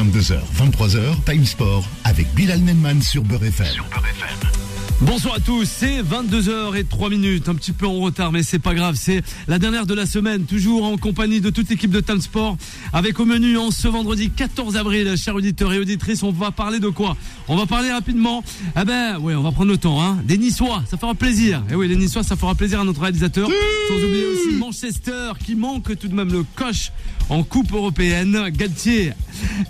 22h, 23h, Time Sport avec Bilal Nenman sur Beurre FM. Bonsoir à tous, c'est 22h et 3 minutes, un petit peu en retard mais c'est pas grave, c'est la dernière de la semaine, toujours en compagnie de toute l'équipe de Time Sport, avec au menu en ce vendredi 14 avril, chers auditeurs et auditrices, on va parler de quoi? On va parler rapidement, ah ben oui on va prendre le temps, hein, des Niçois, ça fera plaisir, et oui les Niçois ça fera plaisir à notre réalisateur, sans oublier aussi Manchester qui manque tout de même le coche en Coupe Européenne, Galtier,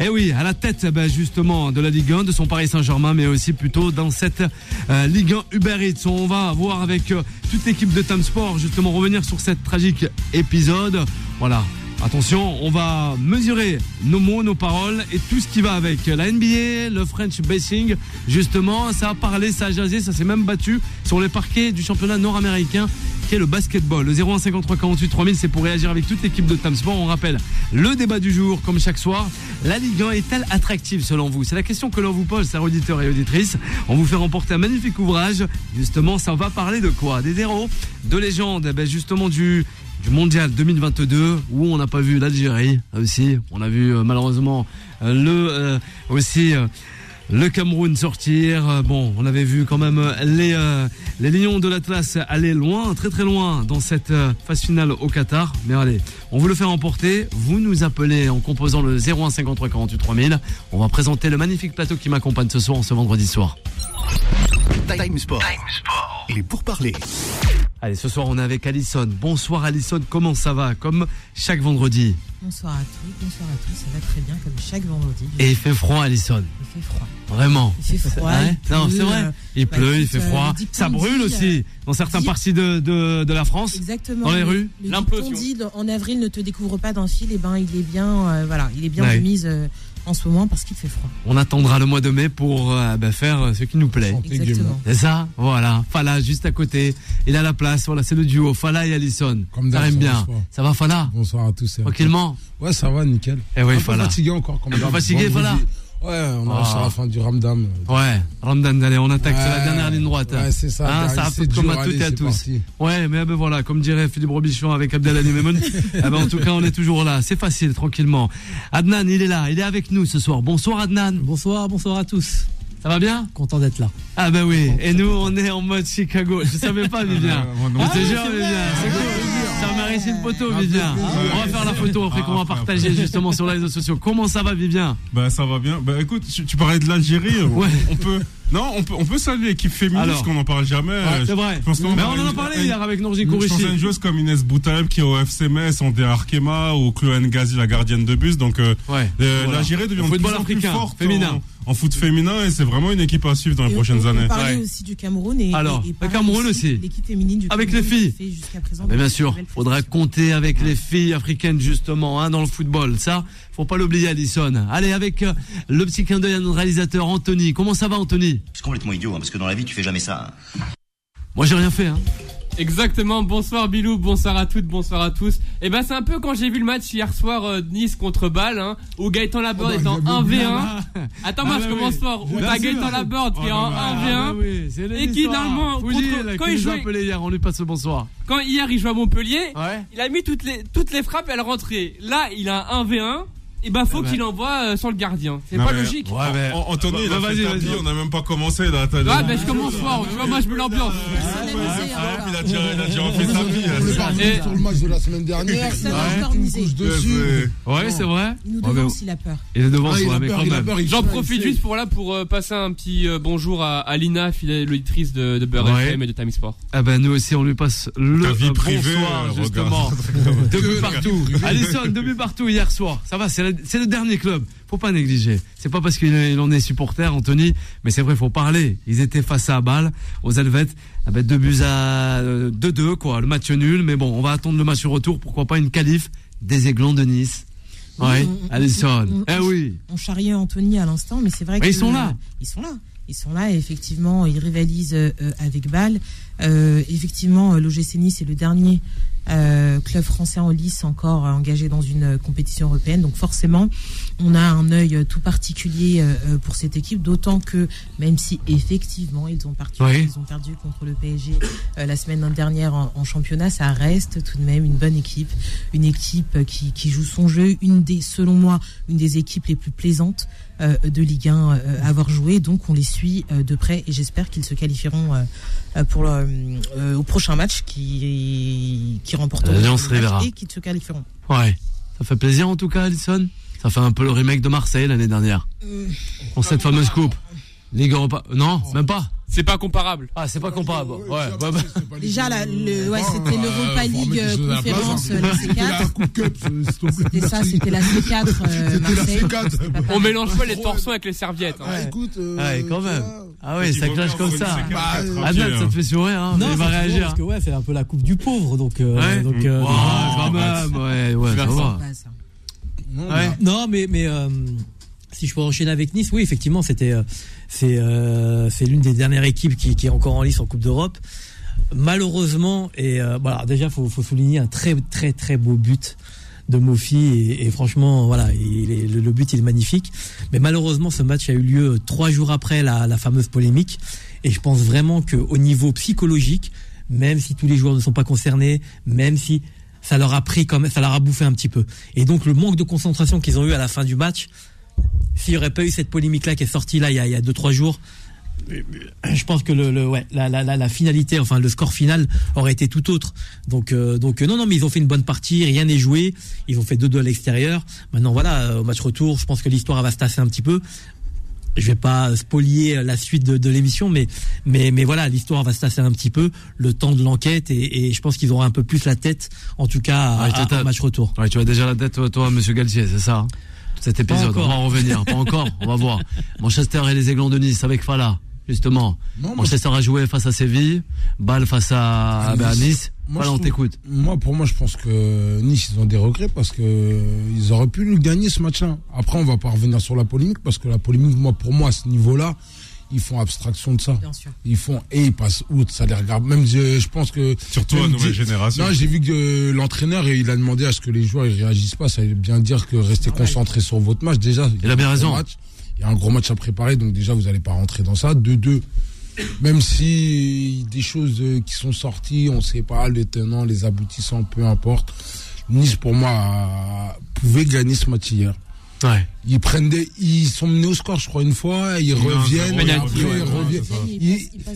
et oui à la tête ben, justement de la Ligue 1, de son Paris Saint-Germain, mais aussi plutôt dans cette euh, Ligue Ligue 1 Uber Eats. On va voir avec euh, toute l'équipe de Time Sport justement revenir sur cette tragique épisode. Voilà. Attention, on va mesurer nos mots, nos paroles et tout ce qui va avec. La NBA, le French Basing, justement, ça a parlé, ça a jasé, ça s'est même battu sur les parquets du championnat nord-américain le basketball. Le 0153 48 3000, c'est pour réagir avec toute l'équipe de Time Sport. On rappelle le débat du jour, comme chaque soir. La Ligue 1 est-elle attractive selon vous? C'est la question que l'on vous pose, chers auditeurs et auditrices. On vous fait remporter un magnifique ouvrage. Justement, ça va parler de quoi? Des héros, de légendes, ben justement du du mondial 2022 où on n'a pas vu l'Algérie aussi. On a vu euh, malheureusement euh, le euh, aussi le Cameroun sortir. Bon, on avait vu quand même les les Lions de l'Atlas aller loin, très très loin dans cette phase finale au Qatar. Mais allez, on vous le fait remporter. Vous nous appelez en composant le 01 53 48 3000. On va présenter le magnifique plateau qui m'accompagne ce soir, ce vendredi soir. Time Sport. Et pour parler. Allez, ce soir on est avec Alison. Bonsoir Alison, comment ça va Comme chaque vendredi. Bonsoir à tous, bonsoir à tous, ça va très bien comme chaque vendredi. Et il fait froid Alison. Il fait froid. Vraiment. Il fait froid. Ouais il non, pleut, c'est vrai. euh, Il bah, pleut, il fait euh, froid. Deep Ça brûle euh, aussi dans certaines parties de, de, de la France. Exactement. Dans les Le- rues. Le L'implosion. L'implosion. dit en avril ne te découvre pas d'un fil, et ben il est bien, euh, voilà, il est bien Ouais. de mise euh, en ce moment parce qu'il fait froid. On attendra le mois de mai pour euh, bah, faire ce qui nous plaît. Exactement. C'est ça, voilà. Fala juste à côté. Il a la place. Voilà, c'est le duo. Fala et Alison. Comme ça aime ça bien. bonsoir. Ça va, Fala? Bonsoir à tous. et Tranquillement? Ouais, ça va, nickel. Eh oui, un peu Fala. fatigué encore. Comme Un peu d'hab. fatigué. Fala? Ouais, on Ah. arrive sur la fin du Ramdam. Ouais, Ramdan, allez, on attaque. c'est la dernière ligne droite. ouais, c'est ça, Hein, ça apporte comme à toutes et à tous. parti. Ouais, mais ah ben voilà, comme dirait Philippe Robichon avec Abdelali Memoun, eh ben en tout cas, on est toujours là. C'est facile, tranquillement. Adnan, il est là, il est avec nous ce soir. Bonsoir Adnan. Bonsoir, bonsoir à tous. Ça va bien Content d'être là. Ah ben oui. Et nous, on est en mode Chicago. Je savais pas, Vivien. moi Je te jure, Vivien. C'est cool. Ça mérite une photo, Vivien. On va faire la photo après qu'on va partager justement sur les réseaux sociaux. Comment ça va, Vivien? Bah ça va bien. Bah écoute, tu, tu parlais de l'Algérie. Ouais. On peut. Non, on peut, on peut saluer l'équipe féminine Alors. parce qu'on n'en parle jamais. Ouais, C'est vrai. Je Mais parle on en a parlé une- hier avec Norji Je pense à Kourichi. une joueuse comme Inès Boutaeb qui est au FC Metz, en Arkema ou Chloé Ngazi, la gardienne de bus. Donc euh, Ouais. euh, Voilà. l'Algérie devient Le de plus en plus forte féminin. En, en foot féminin et c'est vraiment une équipe à suivre dans les Et prochaines on, années. On parlait Ouais. aussi du Cameroun et, Alors, et- et le Cameroun aussi. L'équipe féminine du Avec Cameroun les filles. qui fait jusqu'à présent Mais bien sûr, prestations. compter avec les filles africaines justement hein, dans le football. Ça, faut pas l'oublier, Alison. Allez, avec euh, le petit clin d'œil à notre réalisateur Anthony. Comment ça va, Anthony? C'est complètement idiot, hein, parce que dans la vie, tu fais jamais ça. hein. Moi, j'ai rien fait. Hein. Exactement, bonsoir Bilou, bonsoir à toutes, bonsoir à tous. Et ben c'est un peu quand j'ai vu le match hier soir euh, Nice contre Bâle, hein, où Gaëtan Laborde Oh est bah, en j'avais 1v1. Ah, Attends, bah moi je oui. commence fort, où t'as. Gaëtan Laborde qui est Oh en là là. 1v1. Ah, oui, c'est les Et qui, normalement, contre- quand il jouait- hier, on lui passe le bonsoir. Quand hier il jouait à Montpellier, Ouais. il a mis toutes les, toutes les frappes, elles rentraient. Là, il a un 1v1, et ben faut Eh ben. qu'il envoie euh, sans le gardien. C'est pas logique. Ouais, mais- An- Anthony, il a Bah, fait vas-y, tapis, vas-y. on n'a même pas commencé là. Ouais, ben je commence fort, tu vois, moi je me l'ambiance. Hein, il a tiré, il a tiré, on fait parti Et- sur le match de la semaine dernière. Personne Ouais. c'est vrai. Il nous devance, il a peur. Il est devant, Ah, il ouais, a mais peur, quand même. J'en profite juste pour là pour euh, passer un petit euh, bonjour à, Lina, fidèle auditrice de, Beurre. FM et de Time Sport. Ah ben nous aussi on lui passe le Ta vie euh, privée, bonsoir euh, justement. Deux buts partout. Alison, deux buts partout hier soir. Ça va, c'est le, c'est le dernier club. Faut pas négliger. C'est pas parce qu'il il en est supporter, Anthony, mais c'est vrai, faut parler. Ils étaient face à Bâle, aux Helvètes. Ah ben, deux buts à 2-2 quoi. Le match nul, mais bon, on va attendre le match retour. Pourquoi pas une qualif des Aiglons de Nice. Mm, Alison. Eh oui. On charriait Anthony à l'instant, mais c'est vrai Mais que ils sont là. Ils sont là. Ils sont là. Et effectivement, ils rivalisent euh, avec Bâle. Euh, effectivement, euh, l'OGC Nice est le dernier euh, club français en lice encore euh, engagé dans une euh, compétition européenne. Donc forcément, on a un œil euh, tout particulier pour cette équipe, d'autant que même si effectivement ils ont, Oui. ils ont perdu contre le PSG euh, la semaine dernière en, en championnat, ça reste tout de même une bonne équipe, une équipe qui, qui joue son jeu, une des, selon moi, une des équipes les plus plaisantes euh, de Ligue 1 euh, à avoir joué. Donc on les suit euh, de près et j'espère qu'ils se qualifieront pour le, euh, au prochain match qui, qui remporteront L'Alliance Rivera. et qui se qualifieront. Ouais. Ça fait plaisir en tout cas, Alison. Ça fait un peu le remake de Marseille l'année dernière. Pour cette fameuse coupe. Ligue Europa. Non, même pas. C'est pas comparable. Ah, c'est pas comparable. Ouais, ouais, Déjà, la- le, ouais, c'était l'Europa League euh, conférence, hein. euh, la C'était la C4. Coupe Cup, s'il te plaît. C'était ça, c'était la C4 euh, C'était la Marseille. C4. C'était pas On mélange pas les torsons avec les serviettes. hein. Bah, écoute, euh, Ouais, quand tu même. Ah oui, Tu ça clash comme ça. Bah, euh, Adnan, ça te fait sourire, hein Non, Il va réagir. parce que ouais, c'est un peu la coupe du pauvre, donc. euh, Ouais. donc euh, Oh, quand même, ouais, ouais, Ouais. Non, mais mais euh, si je peux enchaîner avec Nice, oui, effectivement, c'était euh, c'est euh, c'est l'une des dernières équipes qui, qui est encore en lice en Coupe d'Europe. Malheureusement, et euh, voilà, déjà faut faut souligner un très très très beau but de Mofi et, franchement voilà il est- le, le but il est magnifique. Mais malheureusement ce match a eu lieu trois jours après la, la fameuse polémique. Et je pense vraiment que au niveau psychologique même si tous les joueurs ne sont pas concernés même si ça leur a pris quand même ça leur a bouffé un petit peu. Et donc le manque de concentration qu'ils ont eu à la fin du match s'il n'y aurait pas eu cette polémique là qui est sortie là il y a, il y a deux trois jours je pense que le, le ouais la, la, la, la finalité enfin le score final aurait été tout autre. Donc euh, donc euh, non non mais ils ont fait une bonne partie rien n'est joué. Ils ont fait 2-2 à l'extérieur. Maintenant voilà euh, au match retour je pense que l'histoire va se tasser un petit peu. Je vais pas spolier la suite de, de l'émission mais mais mais voilà l'histoire va se tasser un petit peu. Le temps de l'enquête et, et je pense qu'ils auront un peu plus la tête en tout cas Ouais, à- match retour. Ouais, tu as déjà la tête, toi, toi, monsieur Galtier, c'est ça hein? Cet épisode, on va en revenir. Pas encore, on va voir. Manchester et les Aiglons de Nice avec Fala, justement. non, Manchester a joué face à Séville, Bâle face à, À bah, à Nice. Moi, je on t'écoute. Moi, pour moi, je pense que Nice, ils ont des regrets parce que euh, ils auraient pu nous gagner ce match-là. Après, on va pas revenir sur la polémique parce que la polémique, moi, pour moi, à ce niveau-là, ils font abstraction de ça. Bien sûr. Ils font et ils passent outre, ça les regarde. Même je, je pense que Surtout à nouvelle génération. Non, j'ai vu que euh, l'entraîneur il a demandé à ce que les joueurs ils réagissent pas. Ça veut bien dire que restez concentrés sur votre match. Déjà, Il a bien raison. match. Il y a un gros match à préparer, donc déjà vous allez pas rentrer dans ça. De deux, même si des choses euh, qui sont sorties, on sait pas les tenants, les aboutissants, peu importe. Nice pour moi a- pouvait gagner ce match hier. Ouais. Ils prennent des, ils sont menés au score, je crois une fois, ils reviennent, après ils ouais, reviennent.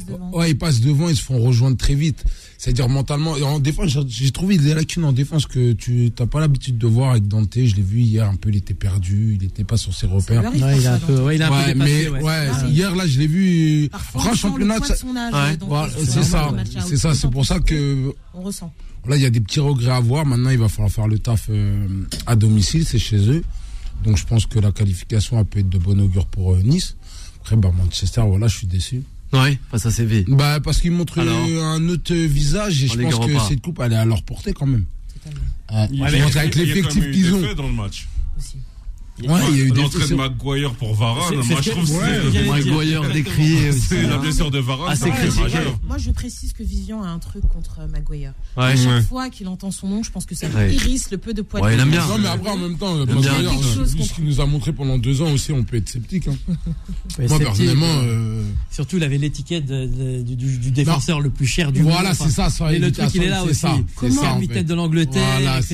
devant. Ouais, ils passent devant, ils se font rejoindre très vite. C'est-à-dire mentalement, et en défense, j'ai- trouvé des lacunes en défense que tu n'as pas l'habitude de voir avec Dante. Je l'ai vu hier, un peu, il était perdu, il n'était pas sur ses repères. Ouais, il a un peu ouais, il a un peu dépassé mais ouais. ouais, Ah, hier là, je l'ai vu. Le championnat, c'est ça, c'est ça. C'est pour ça que On ressent. Là, il y a des petits regrets à voir. Maintenant, il va falloir faire le taf euh, à domicile, c'est chez eux. Donc, je pense que la qualification elle peut être de bon augure pour euh, Nice. Après, bah, Manchester, voilà, je suis déçu. Ouais, face à Séville. Bah, parce qu'ils montrent Alors euh, un autre visage et je pense que cette coupe, elle est à leur portée quand même. Totalement. Ouais, Il y je a- pense il y a- avec a l'effectif qu'ils ont. dans le match. Aussi. Ouais, il y a eu des L'entrée de Maguire pour Varane, moi je trouve ouais. Maguire décrié c'est la hein. blessure de Varane. Ah, c'est. Moi, je précise que Vivian a un truc contre Maguire. Ouais. À chaque fois qu'il entend son nom, je pense que ça hérisse le peu de poids. Ouais, il aime bien. Non, mais après, en même temps. Maguire, Quelque euh, ce qu'il nous a montré pendant deux ans aussi, on peut être sceptique. hein. Moi, personnellement, euh, euh, surtout il avait l'étiquette du, du- du défenseur le plus cher du voilà, monde c'est ça, ça et le truc il est là aussi ça, Comment ça, en fait. de l'Angleterre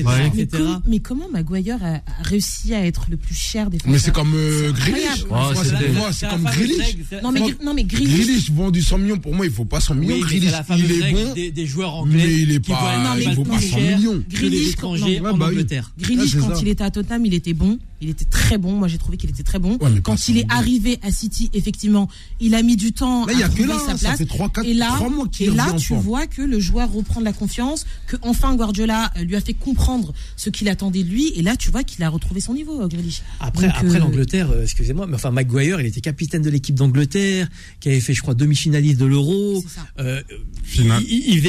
Voilà, etc., Mais, comment Maguire a, a réussi à être le plus cher défenseur Mais c'est comme euh, Grealish. c'était- c'est- comme Grealish. Non mais, non mais Grealish, Grealish vendu 100 millions, pour moi, il faut pas 100 millions. Oui, Grealish, il est bon, des, des joueurs anglais mais il est pas, Non, mais il plus pas 100 cher millions. Grealish, en bah. Angleterre. Grealish, c'est quand il était à Tottenham, il était bon. Il était très bon. Moi, j'ai trouvé qu'il était très bon. Ouais, quand il est arrivé à City, effectivement, il a mis du temps Là, il y à a que trouver là, sa ça place. fait 3, 4, et là, 3 mois et là, tu forme. vois que le joueur reprend de la confiance, que enfin Guardiola euh, lui a fait comprendre ce qu'il attendait de lui. Et là, tu vois qu'il a retrouvé son niveau, euh, Grealish. Après, Donc, après euh, l'Angleterre, euh, excusez-moi, mais enfin Maguire, il était capitaine de l'équipe d'Angleterre, qui avait fait, je crois, demi-finaliste de l'Euro. Ça. Euh, Finale. il, il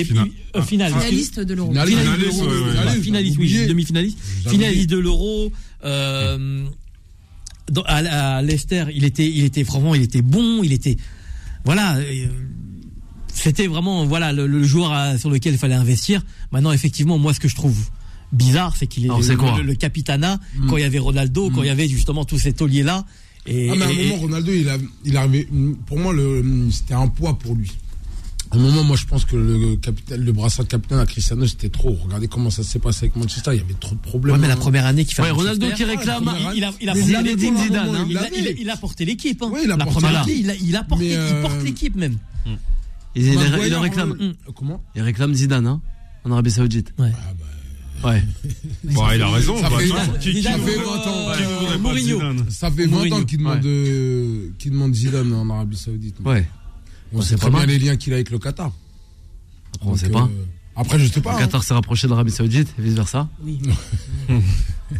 euh. Finaliste de l'Euro. Finaliste. De l'Euro, oui, demi-finaliste, finaliste de l'Euro. Euh, dans- à, à Leicester, il était, il était vraiment, il était bon, il était, voilà. euh, c'était vraiment voilà le, le joueur à- sur lequel il fallait investir. Maintenant, effectivement, moi, ce que je trouve bizarre, c'est qu'il est, Alors, c'est le, quoi le- le capitana quand il y avait Ronaldo, quand il y avait justement tous ces tauliers là. Et, Ah, mais à un et- moment, Ronaldo, il a, il arrivait. Pour moi, le, c'était un poids pour lui. À un moment, moi, je pense que le capitaine, le brassard de capitaine à Cristiano, c'était trop. Regardez comment ça s'est passé avec Manchester. Il y avait trop de problèmes. Ouais, mais la première année qu'il fait. Ouais, Ronaldo qui réclame. Ah, il, il a, il a porté l'équipe, Zidane, hein. il a, l'avait. il a- il a porté l'équipe. Hein. Ouais, il a la porté première l'équipe. année, il a, il a porté, Mais, il euh, porte l'équipe même. Il, il- Maguire, il en réclame. euh, Comment? Il réclame Zidane, hein, en Arabie Saoudite. Ouais. Ouais. Bon, il a raison. Ça bah, fait- qui- qui pas- 20 ans. qui Mourinho. Ça fait 20 Mourinho. ans qu'il demande, Ouais. euh, qu'il demande Zidane en Arabie Saoudite. Ouais. On c'est sait pas bien les liens qu'il a avec le Qatar. Après, on Donc, sait pas. euh, Après, je sais pas. Le hein. Qatar s'est rapproché de l'Arabie Saoudite et vice versa. Oui.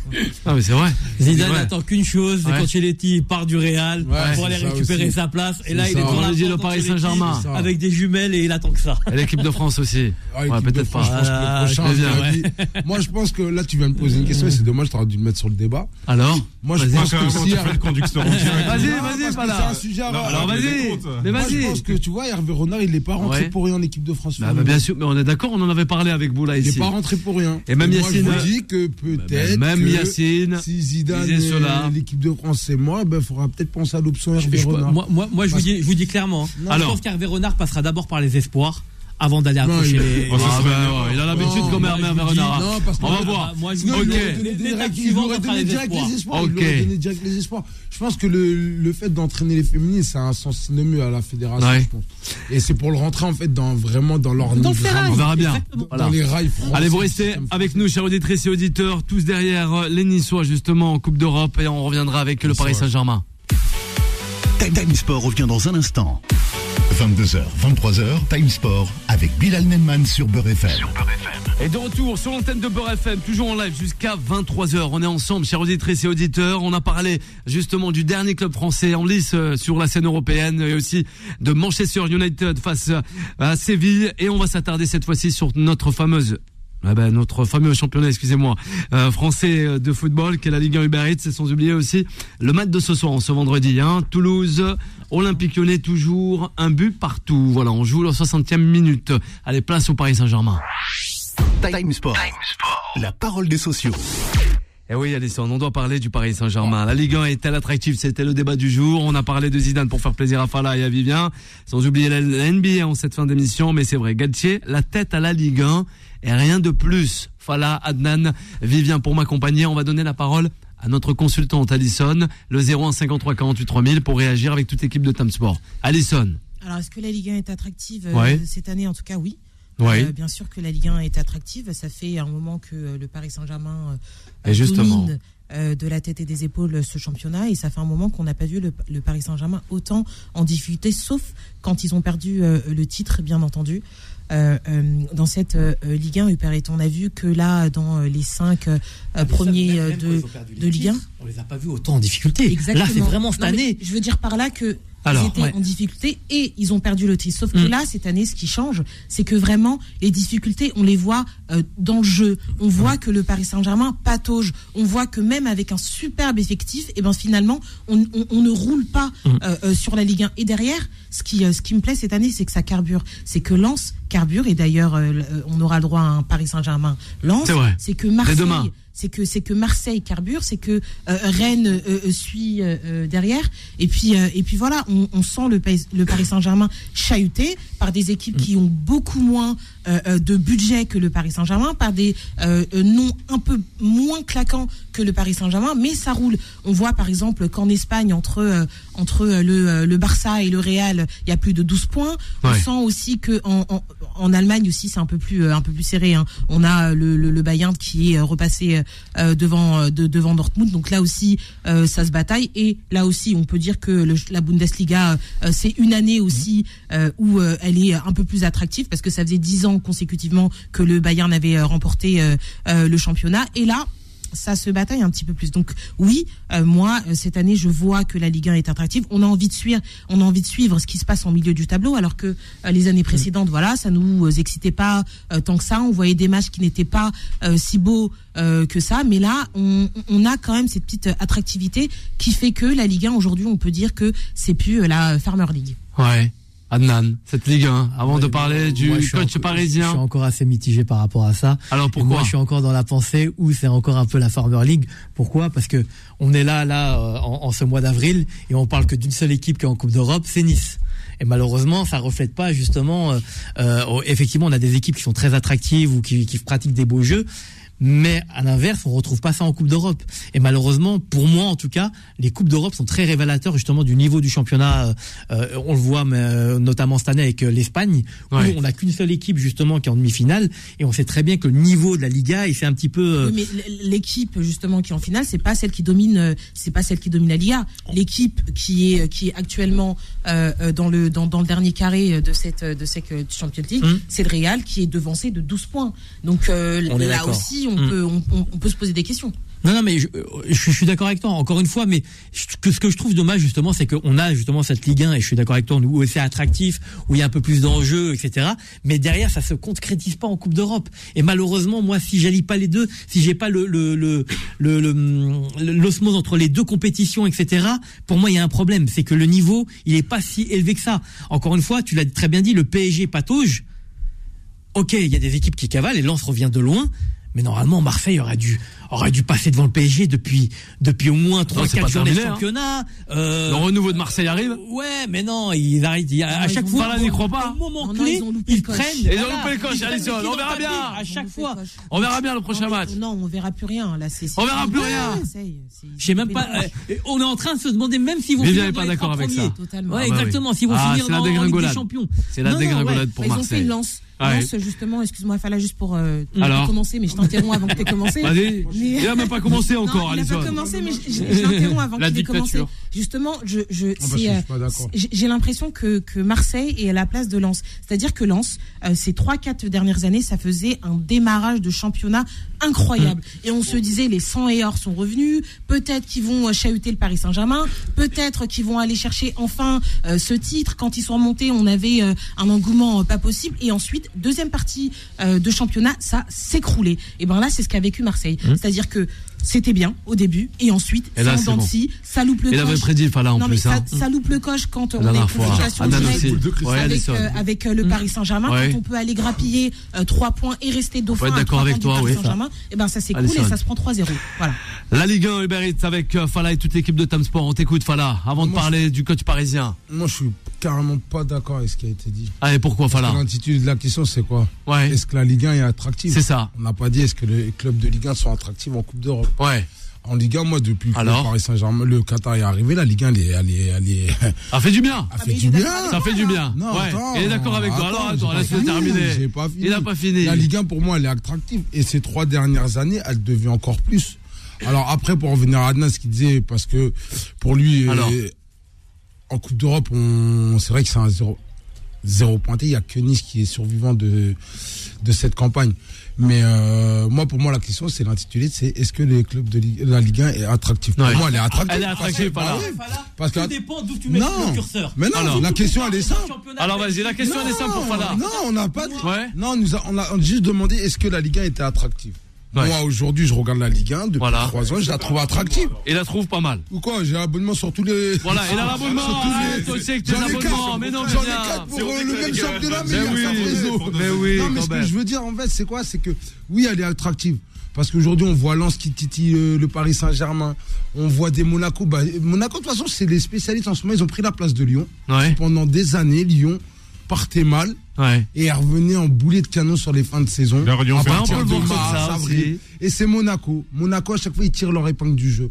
Ah, mais c'est vrai. Zidane n'attend qu'une chose, c'est Ouais. qu'Ancelotti part du Real Ouais, pour aller récupérer aussi. sa place. Et là, il est dans dit le Paris Saint-Germain. Avec des jumelles et il attend que ça. Et l'équipe de France aussi. Ah, Ouais, peut-être pas. Je pense que Ah, le prochain, Moi, je pense que là, tu viens de poser une question et c'est dommage, tu aurais dû le mettre sur le débat. Alors Moi, je Vas-y. pense que si. Vas-y, vas-y, pas là. Alors vas-y. Mais Moi, je vas-y. pense que tu vois, Hervé Renard, il n'est pas rentré pour rien en équipe de France. Bah, bah, bien sûr, mais on est d'accord, on en avait parlé avec vous là Il ici. n'est pas rentré pour rien. Et même Yacine, dis que peut-être. Même Yacine. Si Zidane l'équipe de France c'est moi, ben, il faudra peut-être penser à l'option Hervé Je- Renard. moi, moi, moi, je, vous dis, je vous dis clairement. hein. Non. je Alors. pense qu'Hervé Renard passera d'abord par les espoirs avant d'aller Non, accrocher les. Oh, Ah, bah, il a l'habitude comme dis, Renard. Non, parce que On va voir. Moi, je donné direct, les espoirs. les espoirs. Direct les. Je pense que le, le fait d'entraîner les féminines, c'est un sens synonyme à la fédération. Ouais. je pense. Et c'est pour le rentrer en fait dans vraiment dans leur Dans. On verra bien. Dans les rails français. Allez, vous restez avec nous, chers auditrices et auditeurs, tous derrière euh, les Niçois, justement, en Coupe d'Europe, et on reviendra avec le Paris Saint-Germain. Time Time Sport revient dans un instant. 22h, 23h, Time Sport avec Bilal Nenman sur Beurre FM. Et de retour sur l'antenne de Beurre FM, toujours en live jusqu'à 23h. On est ensemble, chers auditrices et auditeurs. On a parlé justement du dernier club français en lice euh, sur la scène européenne et aussi de Manchester United face à Séville. Et on va s'attarder cette fois-ci sur notre fameuse ah ben, notre fameux championnat, excusez-moi, euh, français de football, qui est la Ligue 1 Uber Eats, et sans oublier aussi le match de ce soir, ce vendredi, hein, Toulouse, Olympique Lyonnais, toujours un but partout. Voilà, on joue la 60e minute. Allez, place au Paris Saint-Germain. Time Sport. La parole des sociaux. Eh oui, Alison, on doit parler du Paris Saint-Germain. La Ligue 1 est-elle attractive? C'était le débat du jour. On a parlé de Zidane pour faire plaisir à Fala et à Vivien. Sans oublier la, la NBA en cette fin d'émission. Mais c'est vrai, Galtier, la tête à la Ligue 1 et rien de plus. Fala, Adnan, Vivien pour m'accompagner. On va donner la parole à notre consultante Alison, le 01 53 48 3000 pour réagir avec toute l'équipe de Time Sport. Alison. Alors, est-ce que la Ligue 1 est attractive euh, Ouais. cette année? En tout cas, oui. Oui. Euh, bien sûr que la Ligue 1 est attractive. Ça fait un moment que euh, le Paris Saint-Germain euh, justement. domine euh, de la tête et des épaules euh, ce championnat. Et ça fait un moment qu'on n'a pas vu le, le Paris Saint-Germain autant en difficulté, sauf quand ils ont perdu euh, le titre, bien entendu. Euh, euh, dans cette euh, Ligue 1, Huper, on a vu que là, dans les cinq premiers de, de Ligue 1, On les a pas vus autant en difficulté. Exactement. Là, c'est vraiment cette Non, année. Je veux dire par là que Alors, ils étaient ouais. en difficulté et ils ont perdu le titre. Sauf que Mm. là, cette année, ce qui change, c'est que vraiment, les difficultés, on les voit euh, dans le jeu. On voit que le Paris Saint-Germain patauge. On voit que même avec un superbe effectif, et ben finalement, on, on- on ne roule pas Mm. euh, euh, sur la Ligue 1. Et derrière, ce qui, ce qui me plaît cette année, c'est que ça carbure. C'est que Lens carbure. Et d'ailleurs, euh, le- on aura le droit à un Paris Saint-Germain Lens. C'est vrai. C'est que Marseille c'est que c'est que Marseille carbure, c'est que euh, Rennes euh, euh, suit euh, euh, derrière, et puis euh, et puis voilà, on, on sent le, le Paris Saint-Germain chahuté par des équipes qui ont beaucoup moins euh, euh, de budget que le Paris Saint-Germain, par des euh, euh, noms un peu moins claquants que le Paris Saint-Germain, mais ça roule. On voit par exemple qu'en Espagne entre euh, entre euh, le, euh, le Barça et le Real, il y a plus de 12 points. On Ouais. sent aussi que en, en, en Allemagne aussi c'est un peu plus euh, un peu plus serré. hein. On a le, le, le Bayern qui est repassé devant de, devant Dortmund. Donc là aussi euh, ça se bataille et là aussi on peut dire que le- la Bundesliga euh, c'est une année aussi euh, où euh, elle est un peu plus attractive parce que ça faisait dix ans consécutivement que le Bayern avait euh, remporté euh, euh, le championnat et là ça se bataille un petit peu plus. Donc oui, moi cette année je vois que la Ligue 1 est attractive. On a envie de suivre, on a envie de suivre ce qui se passe en milieu du tableau, alors que les années précédentes, voilà, ça nous excitait pas tant que ça. On voyait des matchs qui n'étaient pas si beaux que ça, mais là on, a quand même cette petite attractivité qui fait que la Ligue 1 aujourd'hui, on peut dire que c'est plus la Farmer League. Ouais. Adnan, cette Ligue 1, avant de parler du coach parisien. Je suis encore assez mitigé par rapport à ça. Alors pourquoi Moi, je suis encore dans la pensée où c'est encore un peu la Farmer League. Pourquoi? Parce que on est là, là, euh, en, en ce mois d'avril, et on parle que d'une seule équipe qui est en Coupe d'Europe, c'est Nice. Et malheureusement, ça reflète pas justement. euh, euh, effectivement, on a des équipes qui sont très attractives ou qui, qui pratiquent des beaux jeux. Mais à l'inverse, on retrouve pas ça en Coupe d'Europe. Et malheureusement, pour moi en tout cas, les coupes d'Europe sont très révélateurs justement du niveau du championnat. Euh, euh, on le voit, mais, euh, notamment cette année avec euh, l'Espagne, Ouais. où on n'a qu'une seule équipe justement qui est en demi-finale, et on sait très bien que le niveau de la Liga, il c'est un petit peu. euh, Oui, mais l'équipe justement qui est en finale, c'est pas celle qui domine, euh, c'est pas celle qui domine la Liga. L'équipe qui est qui est actuellement dans le dans, dans le dernier carré de cette de cette Champions League, Hum. c'est le Real qui est devancé de 12 points. Donc euh, là aussi, on Peut on, peut se poser des questions. Non, non, mais je, euh, je, suis- je suis d'accord avec toi, encore une fois, mais je- que ce que je trouve dommage, justement, c'est qu'on a justement cette Ligue 1, et je suis d'accord avec toi, où c'est attractif, où il y a un peu plus d'enjeux, etc. Mais derrière, ça se concrétise pas en Coupe d'Europe. Et malheureusement, moi, si j'allie pas les deux, si j'ai pas le, le, le, le- le- l'osmose entre les deux compétitions, etc., pour moi, il y a un problème. C'est que le niveau, il est pas si élevé que ça. Encore une fois, tu l'as très bien dit, le PSG patauge. Ok, il y a des équipes qui cavalent et Lens revient de loin. Mais normalement, Marseille aurait dû, aurait dû passer devant le PSG depuis, depuis au moins Non, c'est 3-4 pas journées de hein. championnat. Euh, Le renouveau de Marseille arrive Ouais, mais non, ils arrêtent. il y a- Non, à ils chaque ont- fois, n'y crois pas. au moment Non, non, clé, ils ont ils prennent. Ils ont voilà, loupé le coche, Alisson, les on verra bien. À chaque fois. On verra bien le prochain Non, match. Non, on verra plus rien. Là, c'est. On verra plus rien. Marseille, Je sais même pas. euh, on est en train de se demander même s'ils vont Vivien finir pas les d'accord avec ça. Ouais, Ah bah exactement. S'ils vont Ah, finir dans dégringolade. Champions. C'est la dégringolade pour Bah, ils ont fait Marseille. Ouais. Lance, justement, excuse-moi, Fala, juste pour euh, Alors commencer, mais je t'interromps avant que tu aies commencé. Vas-y. Mais- Il a même pas commencé Non, encore, il a Alisson. pas commencé, mais je, je- je l'interromps avant La qu'il ait commencé. Justement, je, c'est, je euh, j'ai l'impression que, que Marseille est à la place de Lens. C'est-à-dire que Lens, euh, ces trois, quatre dernières années, ça faisait un démarrage de championnat incroyable. Et on se disait, les 100 et or sont revenus. Peut-être qu'ils vont euh, chahuter le Paris Saint-Germain. Peut-être qu'ils vont aller chercher enfin euh, ce titre. Quand ils sont remontés, on avait euh, un engouement pas possible. Et ensuite, deuxième partie euh, de championnat, ça s'écroulait. Et ben là, c'est ce qu'a vécu Marseille. C'est-à-dire que c'était bien au début, et ensuite, Et là, c'est c'est en dents bon. de scie, ça loupe le Il avait coche. prédit Fala en Non, plus. ça, hein. ça loupe le coche quand on est en confrontation Adnan directe avec, euh, avec euh, le Paris Saint-Germain, Ouais. quand on peut aller grappiller euh, trois points et rester dauphin d'accord avec toi, Paris oui. Saint-Germain, et ben ça s'écoule et ça se prend 3-0. Voilà. La Ligue 1 Uber Eats avec euh, Fala et toute l'équipe de Tam Sport. On t'écoute Fala avant de parler du coach parisien. Moi, je suis carrément pas d'accord avec ce qui a été dit. Allez, pourquoi Parce que Fala L'intitulé de la question, c'est quoi? Ouais, Est-ce que la Ligue 1 est attractive? C'est ça. On n'a pas dit est-ce que les clubs de Ligue 1 sont attractifs en Coupe d'Europe? Ouais. En Ligue 1, moi, depuis que le Paris Saint-Germain, le Qatar est arrivé, la Ligue 1, elle, est- elle, est- elle, est- Ça fait du bien. a fait mais il du bien. Ça fait du bien. Non, ouais. attends, Il est d'accord avec toi. Alors, attends, fini, terminer. j'ai pas fini. Il a pas fini. La Ligue 1, pour moi, elle est attractive. Et ces trois dernières années, elle devient encore plus. Alors après, pour revenir à Adnan, ce qu'il disait, parce que pour lui, Alors. euh, en Coupe d'Europe, on, c'est vrai que c'est un zéro, zéro pointé. Il y a que Nice qui est survivant de, de cette campagne. Mais euh, moi, pour moi, la question, c'est l'intitulé, c'est est-ce que les clubs de Ligue- la Ligue 1 est attractif Pour Ouais. moi, elle est attractive. Elle est attractive, bah oui, Parce que Tout dépend d'où tu mets non, le curseur. mais non, Alors. la question, elle est simple. Alors vas-y, la question elle est simple pour Fala. Non, on n'a pas dit. Ouais. Non, on, nous a, on a juste demandé est-ce que la Ligue 1 était attractive. Ouais. Moi, aujourd'hui, je regarde la Ligue 1 depuis Voilà. trois ans, je la trouve attractive. Il la trouve pas mal. Ou quoi J'ai l'abonnement sur tous les. Voilà, il a l'abonnement. Sur tous Ah, les- tes J'en ai abonnements. quatre. Mais non, J'en ai viens. quatre pour euh, le même championnat, mais Mais il y a oui, réseaux. mais oui, Non, mais ce que je veux dire, en fait, c'est quoi? C'est que, oui, elle est attractive. Parce qu'aujourd'hui, on voit Lens qui titille euh, le Paris Saint-Germain. On voit des Monaco. Bah, Monaco, de toute façon, c'est les spécialistes en ce moment. Ils ont pris la place de Lyon. Ouais, Pendant des années, Lyon partait mal ouais. et elle revenait en boulet de canon sur les fins de saison. À partir de mars, avril. Et c'est Monaco. Monaco, à chaque fois, ils tirent leur épingle du jeu.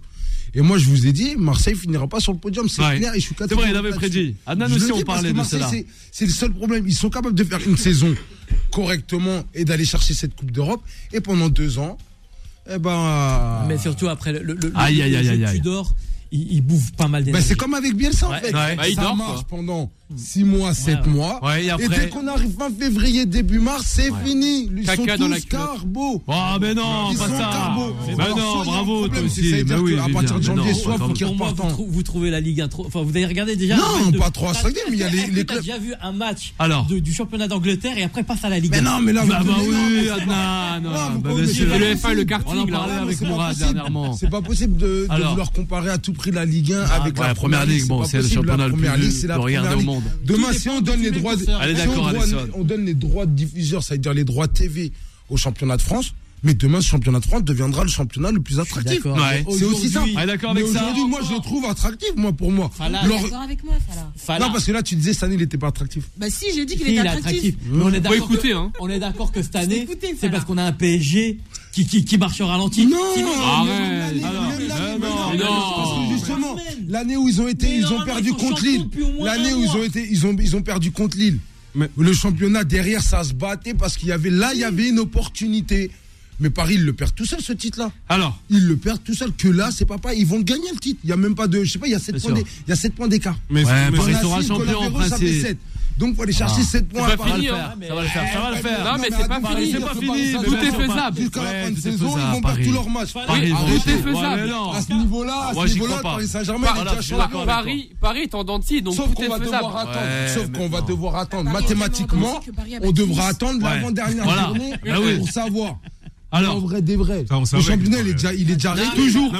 Et moi, je vous ai dit, Marseille finira pas sur le podium, c'est Ouais. clair. Et je suis C'est vrai, il avait prédit. Adnan aussi, on parlait de cela. c'est- le seul problème. Ils sont capables de faire une saison correctement et d'aller chercher cette Coupe d'Europe. Et pendant deux ans, eh ben. Mais surtout après le, le, le, Aïe, le aïe, aïe, aïe. Tudor, il, il bouffe pas mal d'énergie. c'est comme avec Bielsa en Ouais. fait. Ouais. Bah, il ça dort, marche quoi. pendant 6 mois, 7 ouais. mois. Ouais, et Et après. dès qu'on arrive fin février, début mars, c'est fini. Ils Caca sont dans la tous carbo. Oh, mais non, Ils pas sont ça. carbo. Bravo, toi aussi. Oui, à partir de janvier, soit faut. Vous trouvez la Ligue 1 trop. Enfin, vous avez regardé déjà. Non, pas 3 5 mais il y a les clubs. déjà vu un match du championnat d'Angleterre et après passe à la Ligue 1. Mais non, mais là, ah bah oui, Adnan. Non, bah le FA, le karting, là, avec Mourad dernièrement. C'est pas possible de vouloir comparer à tout prix la Ligue 1 ah, avec la première ligue. Bon, c'est le championnat le plus regardé au monde. Demain, si on donne les droits. Allez, d'accord, on donne les droits de diffuseurs, c'est-à-dire les droits TV au championnat de France. Mais demain, ce championnat de France deviendra le championnat le plus attractif. C'est aussi simple. Mais aujourd'hui, moi, je le trouve attractif, moi, pour moi. Fala, avec moi, Non, parce que là, tu disais, cette année, il n'était pas attractif. Bah si, j'ai dit qu'il était attractif. Mmh. Hein. On est d'accord. Que, que cette année, c'est parce qu'on a un PSG qui, qui, qui marche au ralenti. Non, Sinon, arrête. Non, justement, l'année où ils ont été, ils ont perdu contre Lille. L'année où ils ont été, ils ont, ils ont perdu contre Lille. Le championnat derrière, ça se battait parce qu'il y avait là, il y avait une opportunité. Mais Paris, il le perd tout seul, ce titre-là. Alors Il le perd tout seul. Que là, c'est pas. Ils vont gagner, le titre. Il y a même pas de. Je sais pas, il y a 7 points d'écart. Mais, ouais, mais Paris sera champion en principe. Donc, faut aller chercher 7 points. Hein. Ça va le faire. Ça va le faire. Non, mais c'est pas fini. C'est pas fini. Tout est faisable. Jusqu'à la fin de saison, ils vont perdre tous leurs matchs. Tout est faisable. À ce niveau-là, à ce niveau-là, Paris Saint-Germain, Paris, Paris est en dentille, donc tout est faisable. Sauf qu'on va devoir attendre. Mathématiquement, on devra attendre l'avant-dernière journée pour savoir. Alors, en vrai, des vrais. Le championnat, il est déjà, il est déjà réglé. Toujours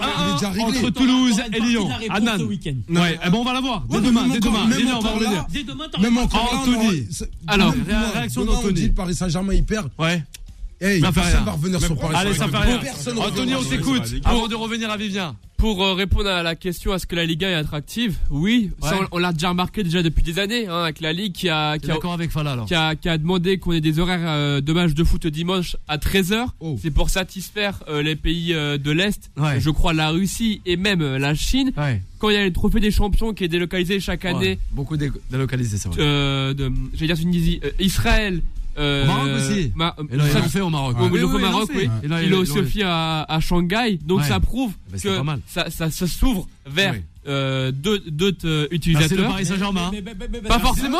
entre Toulouse et Lyon. Annan. Ouais, bon, eh ben, on va la voir. Dès demain, dès demain. Dès on va revenir. Dès demain, Même encore Anthony. Alors, réaction d'Anthony. Paris Saint-Germain, il perd. Ouais. Hey, personne va revenir sur Paris Saint-Germain. Allez, ça fait rien. Anthony, on t'écoute avant de revenir à Vivien. Pour euh, répondre à la question, est-ce que la Ligue est attractive? Oui, on, l'a déjà remarqué déjà depuis des années, hein, avec la Ligue qui a, qui a, demandé qu'on ait des horaires euh, de matchs de foot dimanche à 13h. C'est pour satisfaire euh, les pays de l'Est, je crois la Russie et même la Chine. Quand il y a le trophée des champions qui est délocalisé chaque année. Beaucoup délocalisé, c'est vrai. Euh, de, j'allais dire Tunisie, Israël, Maroc aussi. Ma, et fait au Maroc. Ils l'ont au Maroc, oui. Et là, ils l'ont aussi fait à, Shanghai. Donc ça prouve que ça, ça, ça s'ouvre vers oui. d'autres utilisateurs. Bah, le Paris Saint-Germain. Pas forcément.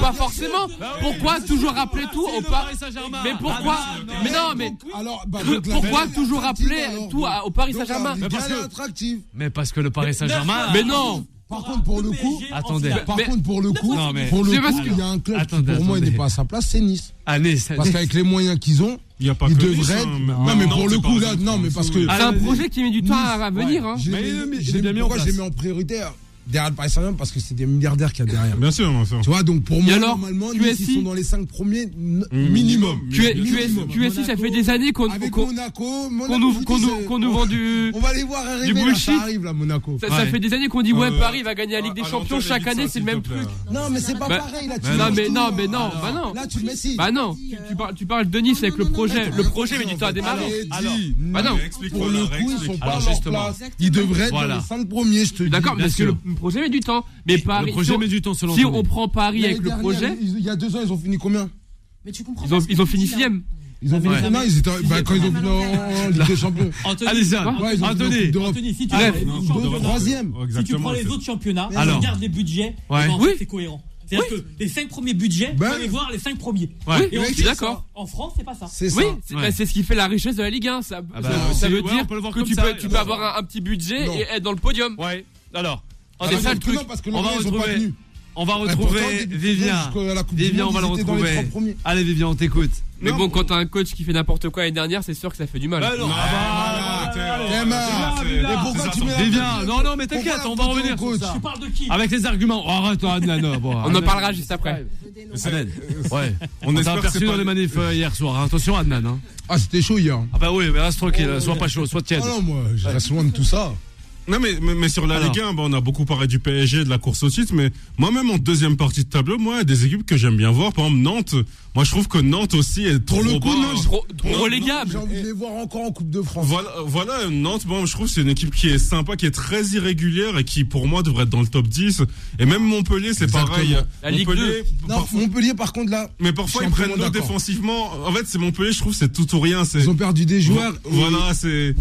Pas forcément. Pourquoi toujours rappeler tout au Paris Saint-Germain Mais pourquoi Mais non, mais pourquoi toujours rappeler tout au Paris Saint-Germain Mais parce que le Paris Saint-Germain. Mais non. Par contre, pour le coup, attendez. Par contre, pour le coup, pour le coup, il y a un club qui, pour moi, n'est pas à sa place, c'est Nice. Parce qu'avec les moyens qu'ils ont, il y a pas ils devraient. Non, mais pour le coup, là, non, mais parce que. C'est un projet qui met du temps à venir. Hein. J'ai mis en priorité derrière le Paris Saint-Germain parce que c'est des milliardaires qu'il y a derrière. Bien sûr, bien. Tu vois, donc pour moi, alors, normalement, ils sont dans les 5 premiers mmh. minimum. QSI, ça fait des années qu'on qu qu nous vend du. On bullshit. Ça fait des années qu'on dit, ouais, Paris va gagner la Ligue des ah, Champions. Chaque année, c'est le même truc. Non, mais c'est pas bah, pareil. Là, tu Non, mais non, mais hein. non. Bah non. Là, tu mets si. Bah non. Tu parles de Nice avec le projet. Le projet, mais du temps à démarrer. Alors, bah non. Pour le coup, ils sont pas. Ils devraient être dans les 5 premiers, je te dis. D'accord, mais projet met du temps. Mais, Paris. Projet si on, du temps Si on prend Paris avec le projet. Il y a deux ans, ils ont fini combien Mais tu comprends Ils ont, ils ont fini sixième. Hein. Ils ont fini ouais. combien Ils étaient bah, quand ils ont fini Ligue des Champions. Allez, ça. Ouais, Anthony. Si tu prends les troisième. Si tu prends les autres championnats, tu regardes les budgets, eh ben, Oui. c'est cohérent. C'est-à-dire que les 5 premiers budgets, ben. on les voir les 5 premiers. Ouais. Et oui, ensuite, d'accord. En France, c'est pas ça. C'est oui, bah, c'est ce qui fait la richesse de la Ligue 1. Ça, veut dire que tu, peux, avoir un, petit budget et être dans le podium. Ouais. Alors, ah, on est ça le truc. On va retrouver. On va Vivien. Vivien, on va le retrouver. Allez, Vivien, on t'écoute. Mais bon, quand t'as un coach qui fait n'importe quoi l'année dernière, c'est sûr que ça fait du mal. Bah non, Vivien, non, non, mais t'inquiète, on va revenir. Tu parles de qui Avec les arguments. Oh, arrête, On en parlera juste après. Ouais. On t'a aperçu dans les manifs euh, hier soir. Attention, Adnan. Hein. Ah, c'était chaud hier. Ah, bah oui, mais reste tranquille. Sois pas chaud, sois tiède. Non, moi, je reste loin de tout ça. Non, mais, mais, sur la Alors. Ligue 1, bah, on a beaucoup parlé du PSG, de la course au titre, mais moi-même, en deuxième partie de tableau, moi, il y a des équipes que j'aime bien voir. Par exemple, Nantes. Moi, je trouve que Nantes aussi est trop, le coup, Nantes, trop, trop J'ai envie de les voir encore en Coupe de France. Voilà, Nantes, bon, je trouve c'est une équipe qui est sympa, qui est très irrégulière et qui, pour moi, devrait être dans le top 10. Et même Montpellier, c'est pareil. La Ligue Montpellier, 2. Montpellier, par contre, là. Mais parfois, ils prennent l'eau défensivement. En fait, c'est Montpellier, je trouve, c'est tout ou rien. Ils ont perdu des joueurs. Voilà, c'est.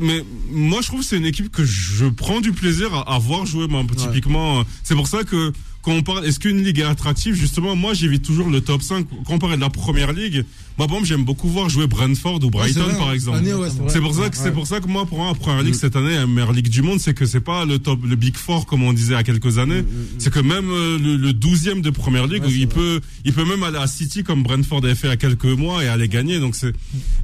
Mais moi, je trouve c'est une équipe que je je prends du plaisir à, à voir jouer, moi, typiquement. Euh, c'est pour ça que quand on parle, est-ce qu'une ligue est attractive? Justement, moi, j'évite toujours le top 5. Quand on de la première ligue, moi, bon, j'aime beaucoup voir jouer Brentford ou Brighton, par exemple. C'est pour ça que c'est pour ça que moi, pour moi, la première ligue cette année, la meilleure ligue du monde, c'est que c'est pas le top, le big four comme on disait à quelques années. C'est que même euh, le, le 12e de première ligue, il peut, il peut même aller à City comme Brentford a fait il y a quelques mois et aller gagner. Donc c'est,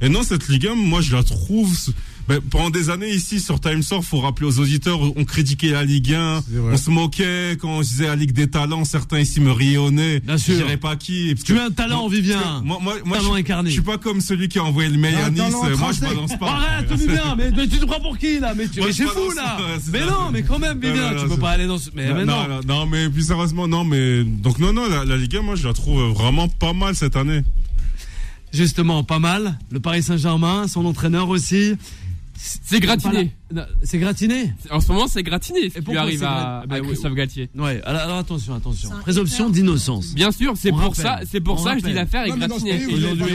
et non, cette ligue, moi, je la trouve ben, pendant des années ici sur Time Sport, faut rappeler aux auditeurs, on critiquait la Ligue 1, on se moquait quand on disait la Ligue des talents, certains ici me riaient au nez. Bien sûr. Je dirais pas qui. parce Tu que- as un talent, parce Vivien. Moi, moi, moi, Talent je, incarné. je suis pas comme celui qui a envoyé le mail à Nice. Moi, je balance pas. Arrête, Vivien, mais, mais tu te prends pour qui là? Mais, tu, Moi, mais c'est fou là Mais ça. non, mais quand même, Vivien, tu peux pas aller dans ce. Mais, mais non. non, non, mais plus sérieusement, non, mais donc non, non, la, la Ligue 1, moi, je la trouve vraiment pas mal cette année. Justement, pas mal. Le Paris Saint-Germain, son entraîneur aussi. C'est gratiné. C'est gratiné En ce moment, c'est gratiné si tu pourquoi arrives c'est à, bah à oui, Christophe oui. Galtier. Ouais, alors, alors attention, attention. Présomption d'innocence. Bien sûr, c'est pour ça, rappelle. c'est pour On ça que je dis rappelle. l'affaire est Non, mais dans ce gratiné. pays, vous avez Aujourd'hui,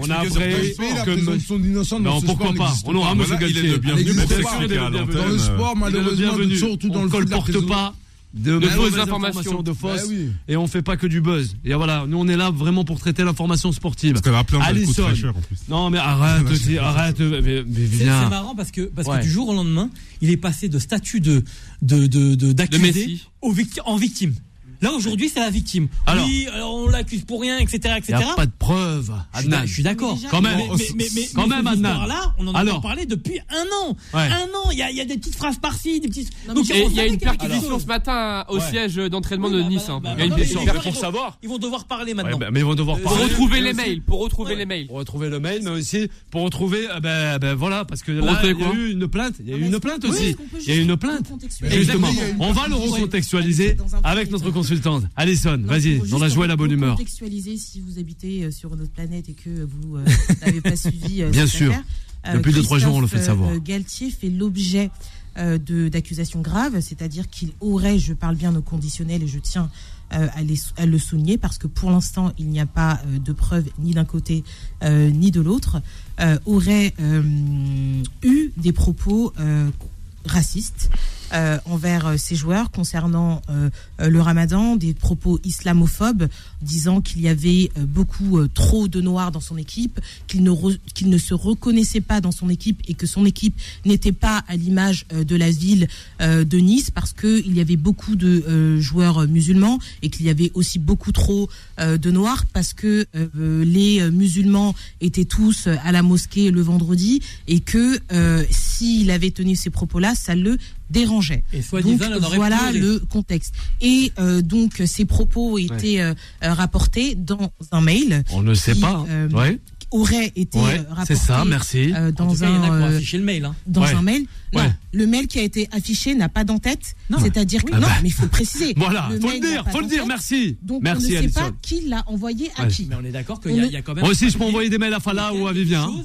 on a appris ce que présomption d'innocence Non, ce pourquoi pas On aura monsieur Voilà, il est Galtier. le bienvenu, Elle pour existe pas. s'expliquer à Il est le l'antenne. Dans le sport, malheureusement, bienvenu. surtout dans on le colporte pas de, De mauvaises fausses informations, informations. de fausses, Bah oui. et on fait pas que du buzz. Et voilà, nous on est là vraiment pour traiter l'information sportive. Parce qu'elle a plein de coups Alisson. très cher en plus. Non mais arrête aussi, arrête, mais, mais C'est marrant parce que parce Ouais. que du jour au lendemain, il est passé de statut de de de de- d'accusé Messi. au victi- en victime. Là aujourd'hui, c'est la victime. Alors. oui, alors on l'accuse pour rien, etc., Il etc. n'y a pas de preuve, suis Adnan. Je suis d'accord. Quand même. Mais, mais, mais, mais, Quand mais même, Adnan. histoire-là, on en a Alors. parlé depuis un an. Ouais. Un an, il y a, y des petites phrases par-ci, des petites. Non, Donc, il y a savait une y perquisition ce matin au Ouais. siège d'entraînement Oui, de bah, Nice. bah, hein. bah, Il y a une bah, ils pour vont- savoir. Ils vont devoir parler Ouais, maintenant. bah, mais ils vont devoir Euh, Pour parler. retrouver Et les mails, pour retrouver Ouais. les mails. Pour retrouver le mail, mais aussi pour retrouver, ben, voilà, parce que Pour là, retrouver il y a eu une plainte. Il y a eu Non, une plainte aussi. Il y a eu une plainte. justement, y on va le Ouais. recontextualiser avec notre temps. Consultante. Alison, vas-y, faut on a juste joué la bonne humeur. Contextualiser si vous habitez euh, sur notre planète et que vous euh, n'avez pas suivi. euh, Bien sûr. Depuis deux, trois jours, on le fait savoir. Galtier fait l'objet d'accusations graves, c'est-à-dire qu'il aurait, je parle bien au conditionnel et je tiens euh, à, les- à le souligner parce que pour l'instant il n'y a pas euh, de preuves ni d'un côté euh, ni de l'autre, aurait eu des propos racistes euh, envers euh, ses joueurs concernant euh, euh, le ramadan, des propos islamophobes disant qu'il y avait euh, beaucoup euh, trop de noirs dans son équipe, qu'il ne, qu'il ne se reconnaissait pas dans son équipe et que son équipe n'était pas à l'image euh, de la ville euh, de Nice parce qu'il y avait beaucoup de euh, joueurs euh, musulmans et qu'il y avait aussi beaucoup trop euh, de noirs parce que euh, les euh, musulmans étaient tous euh, à la mosquée le vendredi et que euh, s'il avait tenu ces propos-là, ça le dérangeait. Et Donc voilà le contexte. Et euh, donc ces propos étaient euh, euh, rapportés dans un mail On ne sait qui, pas. euh, Ouais, aurait été ouais, euh, rapporté c'est ça, merci. euh, En dans tout cas, il y en a qui un ont euh, affiché le mail. Hein. dans Ouais. un mail. Non, Ouais. Le mail qui a été affiché n'a pas d'en-tête. Non. C'est-à-dire que Ah non, bah. mais il faut préciser. Voilà, Le faut le dire, faut le dire, merci. Donc merci, on ne sait Alison. pas qui l'a envoyé à Ouais. qui. Mais on est d'accord qu'il y, a- il y a quand même. Moi aussi, je peux envoyer des mails à Fala ou à Vivien. hein.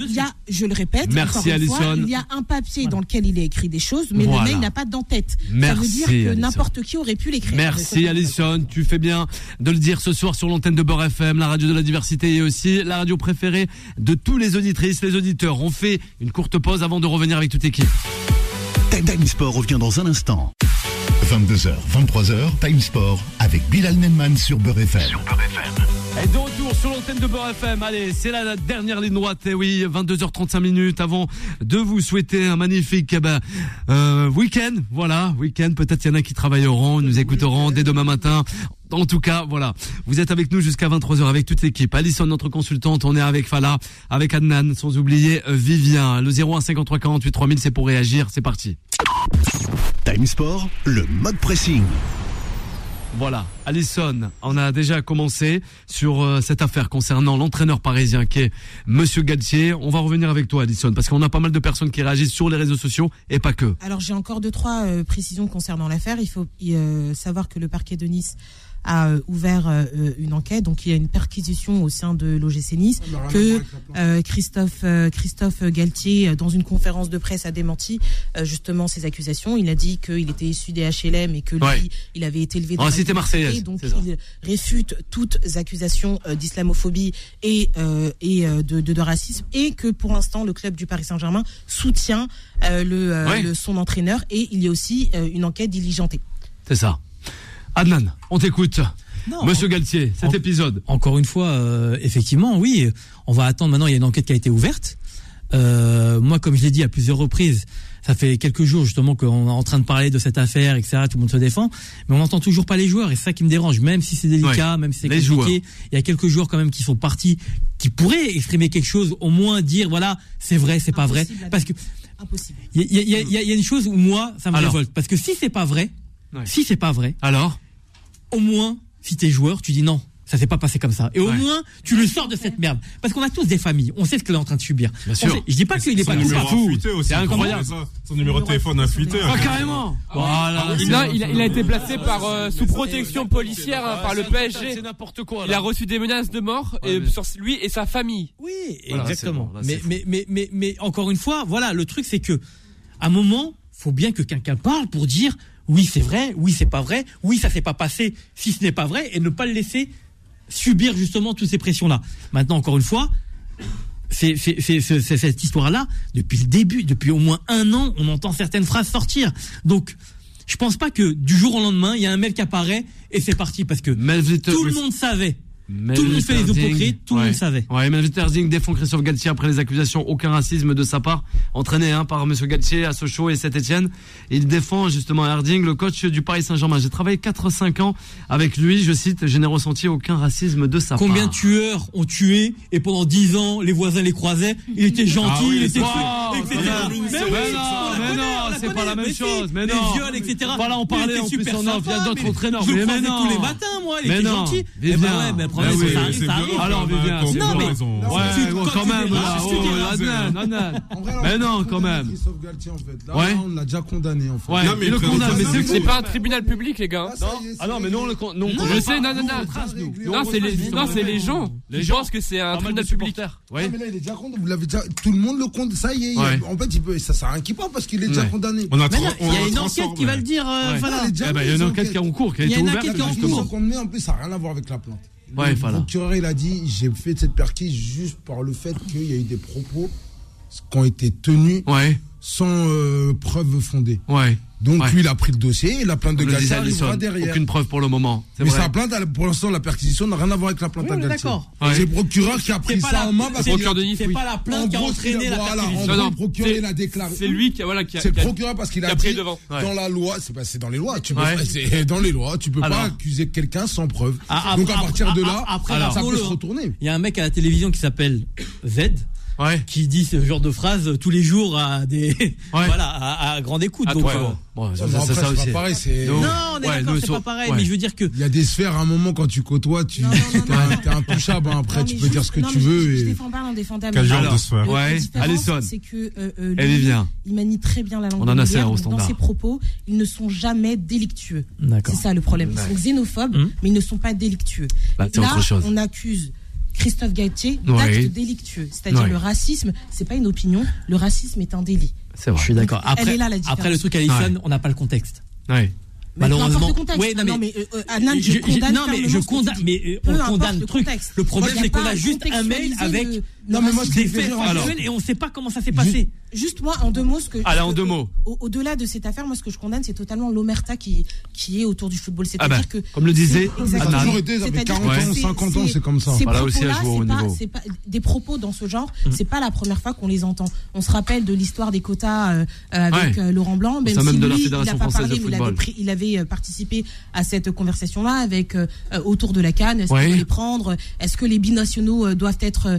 Il y a, je le répète, Merci, fois, il y a un papier dans lequel il est écrit des choses, mais Voilà. le mail n'a pas d'en-tête. Ça Merci, veut dire que n'importe qui aurait pu l'écrire. Merci Alison, tu fais bien de le dire ce soir sur l'antenne de Beurre FM, la radio de la diversité et aussi la radio préférée de tous les auditrices, les auditeurs. On fait une courte pause avant de revenir avec toute l'équipe. Time Sport revient dans un instant. 22h, 23h, Time Sport avec Bilal Nenman sur Beurre FM. Et de retour sur l'antenne de Beurre FM. Allez, c'est la, dernière ligne droite. Et oui, 22h35 minutes avant de vous souhaiter un magnifique eh ben, euh, week-end. Voilà, week-end. Peut-être il y en a qui travailleront, nous écouteront dès demain matin. En tout cas, voilà. Vous êtes avec nous jusqu'à 23h avec toute l'équipe. Alison, notre consultante. On est avec Fala, avec Adnan, sans oublier euh, Vivien. Le 01 53 48 3000, c'est pour réagir. C'est parti. Time Sport, le mode pressing. Voilà, Alison, on a déjà commencé sur euh, cette affaire concernant l'entraîneur parisien qui est Monsieur Galtier. On va revenir avec toi, Alison, parce qu'on a pas mal de personnes qui réagissent sur les réseaux sociaux et pas que. Alors j'ai encore deux trois euh, précisions concernant l'affaire. Il faut euh, savoir que le parquet de Nice a euh, ouvert euh, une enquête, donc il y a une perquisition au sein de l'OGC Nice que euh, Christophe euh, Christophe Galtier dans une conférence de presse a démenti euh, justement ces accusations. Il a dit qu'il était issu des HLM et que lui Ouais. il avait été élevé Dans la marseillaise, donc il réfute toutes accusations euh, d'islamophobie et euh, et euh, de, de, de racisme et que pour l'instant le club du Paris Saint-Germain soutient euh, le, euh, Ouais. le- son entraîneur et il y a aussi euh, une enquête diligentée. C'est ça. Adnan, on t'écoute. Non, Monsieur Galtier, cet en- épisode. Encore une fois, euh, effectivement, oui, on va attendre maintenant. Il y a une enquête qui a été ouverte. Euh, moi, comme je l'ai dit à plusieurs reprises, ça fait quelques jours justement qu'on est en train de parler de cette affaire, etc. Tout le monde se défend, mais on n'entend toujours pas les joueurs et c'est ça qui me dérange. Même si c'est délicat, même si c'est les compliqué, joueurs. il y a quelques joueurs quand même qui sont partis, qui pourraient exprimer quelque chose, au moins dire voilà, c'est vrai, c'est pas vrai, parce que Impossible. il y a, il y a- il y a- il y a une chose où moi ça me Alors. révolte, parce que si c'est pas vrai, Ouais. si c'est pas vrai, Alors au moins, si t'es joueur, tu dis non. Ça s'est pas passé comme ça. Et au Ouais. moins, tu le sors de cette merde. Parce qu'on a tous des familles. On sait ce qu'elle est en train de subir. Bien sûr. sait- Je dis pas qu'il est pas aussi. C'est incroyable. Ça Son numéro de téléphone a fuité. Ah, carrément Voilà. Il a, il a- il a été placé par euh, sous protection policière hein, par le PSG. C'est n'importe quoi. Il a reçu des menaces de mort Ouais, et mais- sur lui et sa famille. Oui, Voilà, exactement. c'est bon, là, mais, c'est fou. mais, mais, mais, mais encore une fois, voilà, le truc c'est que, à un moment, faut bien que quelqu'un parle pour dire oui, c'est vrai, oui, c'est pas vrai, oui, ça s'est pas passé si ce n'est pas vrai et ne pas le laisser subir justement toutes ces pressions-là. Maintenant, encore une fois, c'est cette histoire-là, depuis le début, depuis au moins un an, on entend certaines phrases sortir. Donc, je pense pas que du jour au lendemain, il y a un mail qui apparaît et c'est parti parce que tout le monde savait. Tout le monde fait les hypocrites, tout le Ouais. monde savait. Ouais, Melvin Sterling défend Christophe Galtier après les accusations, aucun racisme de sa part, entraîné hein, par Monsieur Galtier à Sochaux et Saint-Etienne. Il défend justement Herding, le coach du Paris Saint-Germain. J'ai travaillé 4-5 ans avec lui, je cite, je n'ai ressenti aucun racisme de sa Combien de part. tueurs ont tué et pendant 10 ans les voisins les croisaient Il était gentil, Ah oui, il était wow, etc. Mais mais oui, mais non, c'est pas la même chose, mais les viols, etc. Voilà, on parlait en plus en off, il y a d'autres entraîneurs, Je le mais- croisais tous les matins, moi, il Mais était gentil. Ouais, c'est que oui, ça arrive, ça. Alors, Vivien, Non, c'est. Non, Ouais, mais bon, quand même, là, Mais on non, quand même. Christophe Galtier, en fait. Là, Ouais. on l'a déjà condamné, en fait. Ouais, Non, mais il le condamne, mais c'est mais C'est fou. pas un tribunal public, les gars. hein. Est, Ah non, mais nous, on le con- nous, on Je condamne sais, non, non, non. on Non, on c'est les, non, gens. Les gens. pensent que c'est un tribunal de public. supporters. Ouais. mais là, il est déjà condamné. Vous l'avez déjà, tout le monde le condamne. Ça y est. il- Ouais. En fait, il peut, ça sert à rien qu'il parle parce qu'il est déjà Ouais. condamné. On non, on il y a une enquête qui va le dire. euh, Ouais. Eh ben, il y a une enquête qui est en cours, qui a Il y a une ouverte, enquête qui est en cours. qu'on met, en plus, ça n'a rien à voir avec la plainte. Ouais, le voilà. procureur, il a dit j'ai fait cette perquise juste par le fait qu'il y a eu des propos qui ont été tenus Ouais, sans euh, preuve fondée. ouais. Donc, Ouais. lui, il a pris le dossier et la plainte de Galtier arrivera Alisson, derrière. aucune preuve pour le moment. C'est Mais vrai. sa plainte, pour l'instant, la perquisition n'a rien à voir avec la plainte Oui, à Galtier. d'accord. Ouais. C'est le procureur qui a pris ça la- en main parce c'est qu'il Procureur a- de Nice, C'est oui. pas la en plainte qui a entraîné la voilà, en perquisition. gros, Non, non, le procureur, c'est- il a déclaré. C'est lui qui a, voilà, qui a, C'est le a- procureur parce qu'il qui a a pris devant. Dans la loi, c'est dans les lois. Tu peux pas- c'est dans les lois, tu peux Alors. pas accuser quelqu'un sans preuve. Ah, Donc à partir de là, ça peut se retourner. Il y a un mec à la télévision qui s'appelle Z Ouais. qui dit ce genre de phrase tous les jours à des voilà à, à grande écoute. À donc, toi. euh, Bon, ça, Bon, ça, après, ça c'est aussi. pas pareil, Non, on est ouais, d'accord, c'est pas pareil, ouais. mais je veux dire que Il y a des sphères, à un moment, quand tu côtoies, tu t'es intouchable. hein. Après, Non, tu peux juste- dire ce que non, tu veux. Je, défends pas l'indéfendable. Quel genre de sphère Ouais, Alisson. C'est que euh, euh, Elle bien. il manie très bien la langue On en a assez, hein, au Dans standard. ses propos, ils ne sont jamais délictueux. D'accord. C'est ça le problème. Ils sont xénophobes, Hum. mais ils ne sont pas délictueux. Bah, là, autre chose. on accuse Christophe Galtier Ouais. d'actes délictueux. C'est-à-dire Ouais. le racisme, c'est pas une opinion, le racisme est un délit. C'est je vrai. suis d'accord. Après, après le truc Allison, Ouais. on n'a pas le contexte. Ouais. Mais Malheureusement. importe le contexte. Ouais, non, Ah non, mais- mais euh, euh, Annan, je, Je- je- condamne non mais je condamne, mais euh, on condamne le truc. contexte. Le problème c'est qu'on a à juste un mail avec le- Non, mais moi, ce qui des faits factuels et on sait pas comment ça s'est passé. Juste moi, en deux mots, ce que. Allez, ce en deux mots. au- Au-delà de cette affaire, moi, ce que je condamne, c'est totalement l'omerta qui, qui est autour du football. Ah C'est-à-dire ben, que. comme le disait Ça a exactement. toujours été, ça fait C'est-à-dire 40 que ans, c'est- 50 ans, c'est comme ça. Voilà aussi à jouer au c'est pas- niveau. des propos dans ce genre, Mm. c'est pas la première fois qu'on les entend. On se rappelle de l'histoire des quotas euh, euh, avec Ouais. euh, Laurent Blanc, même si même de la lui, il Fédération n'a pas française parlé, il avait, football. pris- il avait participé à cette conversation-là avec autour de la canne. Est-ce qu'on peut les prendre? Est-ce que les binationaux doivent être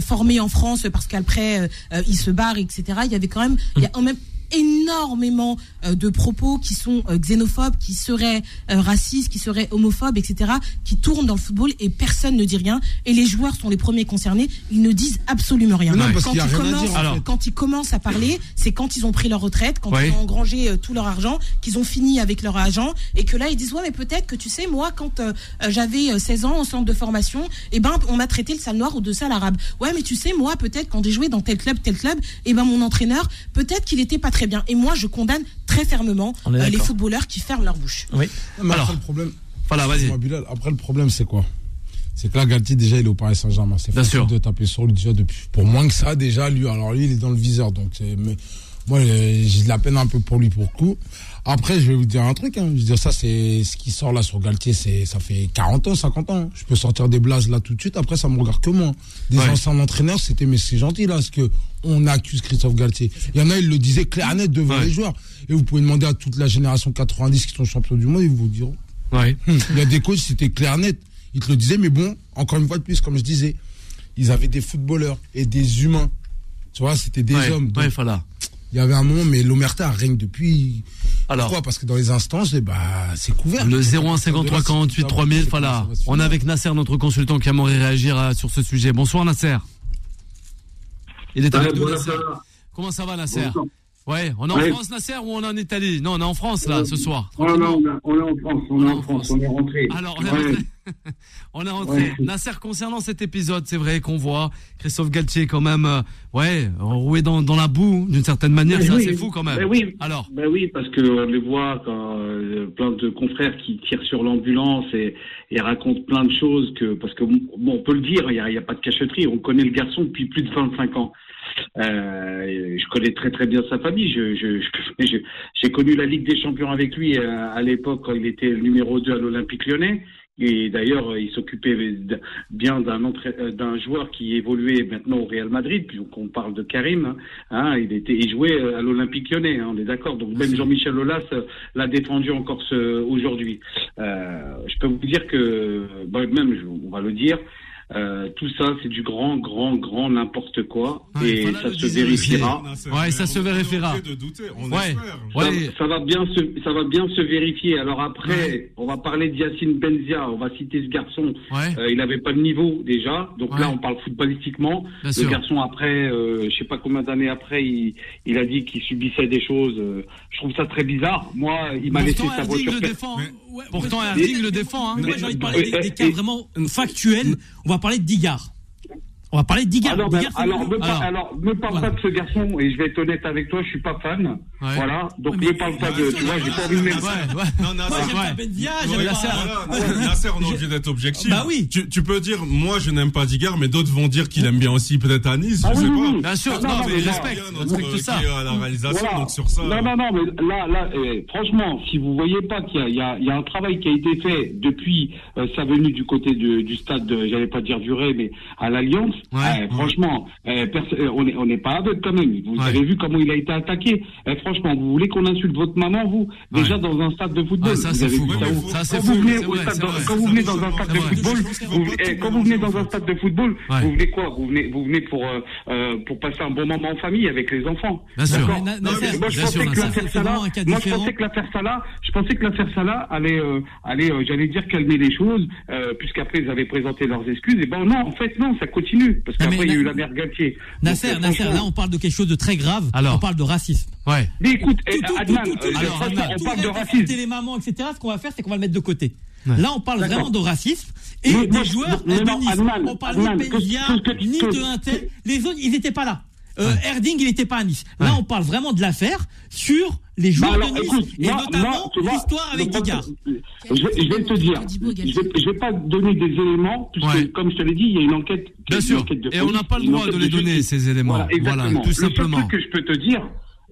formés en France parce qu'après euh, euh, ils se barrent, etc. Il y avait quand même, il y a quand même énormément euh, de propos qui sont euh, xénophobes, qui seraient euh, racistes, qui seraient homophobes, etc., qui tournent dans le football et personne ne dit rien. Et les joueurs sont les premiers concernés. Ils ne disent absolument rien. Non, parce quand, ils commencent, dire, en Alors. fait. quand ils commencent à parler, c'est quand ils ont pris leur retraite, quand ils ont engrangé tout leur argent, qu'ils ont fini avec leur agent et que là ils disent ouais mais peut-être que tu sais moi quand euh, j'avais euh, 16 ans au centre de formation, eh ben on m'a traité le sale noir ou de sale arabe. Ouais mais tu sais moi peut-être quand j'ai joué dans tel club tel club, eh ben mon entraîneur peut-être qu'il était pas très bien. Et moi je condamne très fermement euh, les footballeurs qui ferment leur bouche. Oui. Mais Alors. après, le problème, Voilà, vas-y. Après, le problème, c'est quoi? C'est que là, Galtier, déjà, il est au Paris Saint-Germain. C'est facile sûr. de taper sur lui déjà depuis. Pour moins que ça, déjà, lui, alors lui, il est dans le viseur. Donc, c'est- mais moi, euh, j'ai de la peine un peu pour lui pour le coup. Après, je vais vous dire un truc. Hein. Je veux dire, ça, c'est ce qui sort là sur Galtier, c'est ça fait 40 ans, 50 ans. Je peux sortir des blases là tout de suite. Après, ça me regarde que moi. Des Ouais. anciens entraîneurs, c'était mais c'est gentil là, parce que on accuse Christophe Galtier. Il y en a, il le disait clair et net devant Ouais. les joueurs. Et vous pouvez demander à toute la génération 90 qui sont champions du monde, ils vous diront. Ouais. Hum, Il y a des coachs, c'était clair net. Ils te le disaient, mais bon, encore une fois de plus, comme je disais, ils avaient des footballeurs et des humains. Tu vois, c'était des hommes. Donc, voilà. Il y avait un moment, mais l'Omerta règne depuis. Alors. Pourquoi? Parce que dans les instances, bah, c'est couvert. Le 01 53 48 3000, Ça voilà. On est avec Nasser, notre consultant, qui aimerait réagir euh, sur ce sujet. Bonsoir Nasser. Il est avec nous. Nasser. Comment ça va Nasser? Bonsoir. Ouais, on est en. France Nasser ou on est en Italie? Non, on est en France là ce soir. Oh non, on, est en France, on est en France, on est rentré. Alors, on est Ouais. rentré. on est rentré. Ouais. Nasser, concernant cet épisode, c'est vrai qu'on voit Christophe Galtier quand même, euh, ouais, roué dans, dans la boue d'une certaine manière. C'est oui, assez fou quand même. mais oui. Alors, Ben oui, parce qu'on les voit quand euh, plein de confrères qui tirent sur l'ambulance et, et racontent plein de choses que parce que bon, on peut le dire, il n'y a, a pas de cachotterie. On connaît le garçon depuis plus de 25 ans. Euh, je connais très très bien sa famille. Je, je, je- je- j'ai connu la Ligue des Champions avec lui euh, à l'époque quand il était numéro 2 à l'Olympique Lyonnais. Et d'ailleurs, euh, il s'occupait bien d'un euh, d'un joueur qui évoluait maintenant au Real Madrid, puisqu'on parle de Karim. hein. Hein, il était, il jouait à l'Olympique Lyonnais, hein, on est d'accord. Donc même Jean-Michel Aulas l'a défendu encore ce, aujourd'hui. Euh, je peux vous dire que, bah, même, on va le dire. Euh, tout ça, c'est du grand, grand, grand n'importe quoi, Ouais, et voilà ça se vérifiera. Ouais, ça se vérifiera. De douter, on Ouais. Ça, ça va bien se, ça va bien se vérifier. Alors après, on va parler d'Yacine Benzia. On va citer ce garçon. Ouais. Euh, il n'avait pas le niveau déjà. Donc Ouais. là, on parle footballistiquement. Bien le sûr. garçon après, euh, je sais pas combien d'années après, il, il a dit qu'il subissait des choses. euh, je trouve ça très bizarre. Moi, il m'a laissé sa voiture. Pourtant, mais- le défend. hein. Moi, j'ai envie de parler Et- des, cas et- vraiment factuels. On va parler de Digard. On va parler de Digard. Alors, ben, alors, me par- Alors. alors, me parle Voilà. pas de ce garçon, et je vais être honnête avec toi, je suis pas fan. Ouais. Voilà, donc mais- me parle pas de, tu vois, j'ai pas envie de mettre Ouais, ouais. Non, Nasser, Moi, j'aime pas Ouais, j'aime Nasser. pas. Nasser, on est obligé d'être objectif. Bah oui. Tu, tu peux dire, moi, je n'aime pas Digard, mais d'autres vont dire qu'il aime bien aussi peut-être à Nice, Ah je oui, sais oui, pas. Bien sûr, Ah, non, non, mais respecte, respecte ça. à la réalisation, donc sur ça. Non, non, non, mais là, là, euh, franchement, si vous voyez pas qu'il y a, il y, a, un travail qui a été fait depuis euh, sa venue du côté du stade, de- j'allais pas dire du Ray, mais à l'Alliance, Ouais. euh, franchement, perso- euh, on n'est on n'est pas aveugle quand même. Vous Ouais. avez vu comment il a été attaqué. Franchement, vous voulez qu'on insulte votre maman, vous? Déjà Ouais. dans un stade de football. Ouais, ça, vous c'est avez fou, vu ouais, ça mais où? Faut- ça, c'est Quand vous venez quand vous dans un stade de football, eh, quand vous venez dans un stade de football, vous venez quoi? Vous venez, vous venez pour euh, euh, pour passer un bon moment en famille avec les enfants. Bien sûr. Moi, je pensais que l'affaire Salah, moi, je pensais que l'affaire Salah, je pensais que l'affaire Salah allait, euh, allait, j'allais dire calmer les choses, puisqu'après ils avaient présenté leurs excuses. Et ben non, en fait non, ça continue, parce qu'après il y a eu la mère Galtier. Nasser, Donc, Nasser, là, on parle de quelque chose de très grave. Alors. On parle de racisme. Ouais. Mais écoute, Tout- tout- Adnan, tout- tout- euh, alors, franchement, Adnan, on parle le de racisme. les mamans, etc. Ce qu'on va faire, c'est qu'on va le mettre de côté. Ouais. Là, on parle vraiment de racisme et Mais des moi, joueurs non. Adnan, On parle Adnan, ni de que- ni de Intel. Les autres, ils n'étaient pas là. Euh, Erding, il n'était pas à Nice. Là, Ouais. on parle vraiment de l'affaire sur les Bah joueurs alors, de Nice écoute, et moi- notamment l'histoire avec problème- Digard. Je, je vais te dire, je vais, je vais pas donner des éléments, puisque Ouais. comme je te l'ai dit, il y a une enquête. Bien une sûr. enquête de Et on n'a pas le droit de les donner, ces éléments. Voilà, Voilà, tout Le seul simplement. truc que je peux te dire,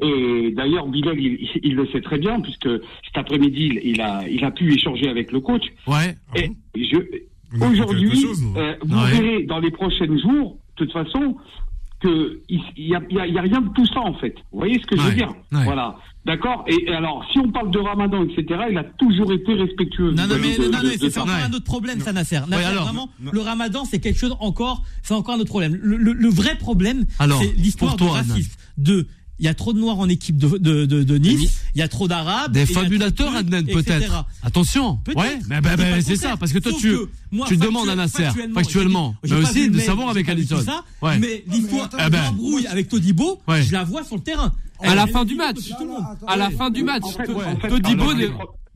et d'ailleurs Bilal, il, il le sait très bien, puisque cet après-midi, il, il a, il a pu échanger avec le coach. Ouais. Et je, quelque aujourd'hui, euh, vous Ouais. verrez dans les prochains jours, de toute façon, que il y a, il y a- il y a rien de tout ça en fait. Vous voyez ce que je Ouais. veux dire Ouais. Voilà. D'accord et, et alors, si on parle de Ramadan, etc., il a toujours été respectueux. Non, non, mais, non, non, c'est Ouais. un autre problème, ça, Nasser. Nasser, alors, vraiment, non. le ramadan, c'est quelque chose encore, c'est encore un autre problème. Le, le- le vrai problème, Alors, c'est l'histoire racisme. De, il y a trop de noirs en équipe de, de, de, de Nice, il y a trop d'arabes. Des de fabulateurs, trucs, Adnan, peut-être. Attention. Peut-être. Ouais, mais bah, bah, c'est ça, parce que toi, Sauf tu, que moi, tu demandes à Nasser, factuellement, mais aussi de savoir avec ça, Ouais. Mais l'histoire Eh ben. d'embrouille avec Todibo, Ouais. je la vois sur le terrain. À la fin du match. de. À la fin du match. Todibo,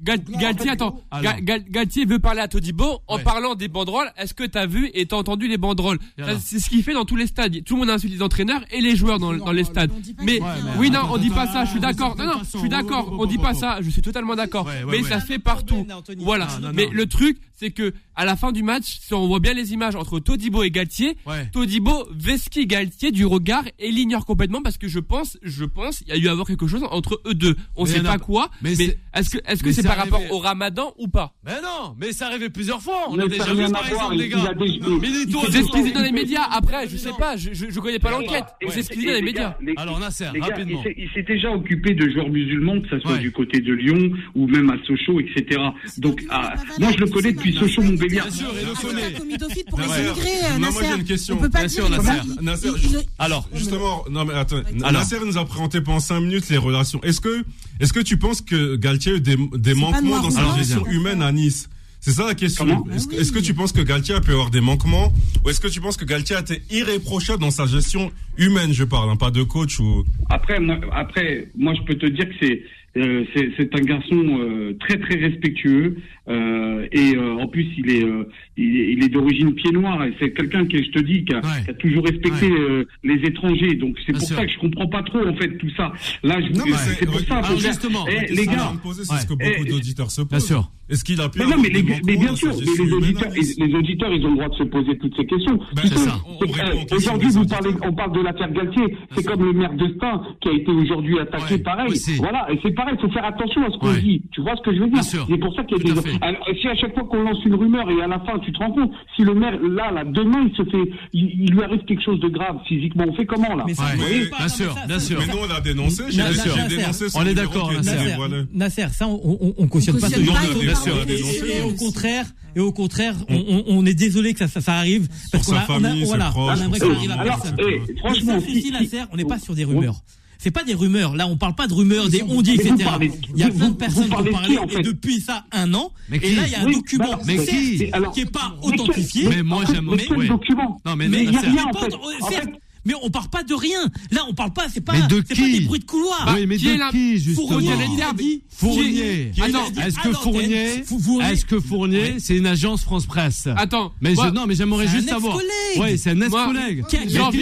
Galtier, attends, Gal- Galtier veut parler à Todibo en Ouais. parlant des banderoles. Est-ce que t'as vu et t'as entendu les banderoles Voilà. Ça, C'est ce qu'il fait dans tous les stades. Tout le monde insulte les entraîneurs et les joueurs dans, dans les stades. on dit pas Mais que c'est bien. oui, non, attends, on dit pas ça. Je suis attends, d'accord c'est que à la fin du match, si on voit bien les images entre Todibo et Galtier, ouais. Todibo Veski Galtier du regard et l'ignore complètement parce que je pense, je pense, il y a eu à avoir quelque chose entre eux deux. On ne sait pas quoi, mais, mais est-ce est que est-ce que c'est par arrivé... rapport au Ramadan ou pas? Mais non, mais ça arrivait plusieurs fois. On mais a déjà vu par exemple les gars. Dans les médias. Après, je sais pas, je je connais pas l'enquête. C'est ce qu'ils disent dans les médias. Alors Nasser, rapidement. Il s'est déjà occupé de joueurs musulmans, que ça soit du côté de Lyon ou même à Sochaux, etc. Donc ah, moi je le connais depuis Bien sûr, et le sonnet. pour les immigrés, Nasser. j'ai une question. Alors, justement, non mais attends. Nasser nous a présenté pendant 5 minutes les relations. Est-ce que, est-ce que tu penses que Galtier a eu des, manquements dans sa gestion humaine à Nice? C'est ça la question. Est-ce que, tu penses que Galtier a pu avoir des manquements ou est-ce que tu penses que Galtier a été irréprochable dans sa gestion humaine, je parle, hein, pas de coach ou. Après, après, moi je peux te dire que c'est euh, c'est un garçon euh, très très respectueux euh, et en plus il est il est, d'origine pied noir et c'est quelqu'un qui je te dis qui a, toujours respecté les étrangers. Donc c'est pour ça que je comprends pas trop en fait tout ça. Là je vous... c'est pour ça justement eh, les gars poser, ce eh, que beaucoup eh, d'auditeurs se posent. bien sûr. Est-ce qu'il a pu mais, non, mais, les, mais bien sûr les auditeurs ils, ont le droit de se poser toutes ces questions. Eh, aujourd'hui on parle de l'affaire Galtier. C'est comme le maire de Stein qui a été aujourd'hui attaqué pareil. voilà il faut faire attention à ce qu'on dit. Tu vois ce que je veux dire C'est pour ça qu'il y a des. Alors, si à chaque fois qu'on lance une rumeur et à la fin tu te rends compte, si le maire là, là demain il se fait, il, lui arrive quelque chose de grave physiquement, on fait comment là mais ouais. Bien, sûr, bien sûr. Mais nous on a dénoncé, j'ai dénoncé. On est d'accord, Nasser. Nasser, ça on ne cautionne pas ce genre de. Et au contraire, et au contraire, on est désolé que ça arrive parce qu'on a, voilà, on a un vrai arrive à personne. Eh, franchement, on n'est pas sur des rumeurs c'est pas des rumeurs. Là, on parle pas de rumeurs, des on dit, etc. Il y a plein de personnes qui ont parlé, et depuis ça, un an. Et là, il y a un document mais qui, alors, qui est pas authentifié. Mais moi, j'aime. Mais, document. Non, mais, non, y a rien, en fait. Mais on parle pas de rien. Là, on parle pas, c'est pas, de qui pas des bruits de couloir. Bah, oui, mais qui de est qui, justement Fournier, l'interdit. Fournier. Est... Attends, est-ce que Fournier, est-ce que Fournier, c'est une agence France-Presse Attends. Mais moi, je, non, mais j'aimerais juste savoir. Oui, c'est un ex-collègue.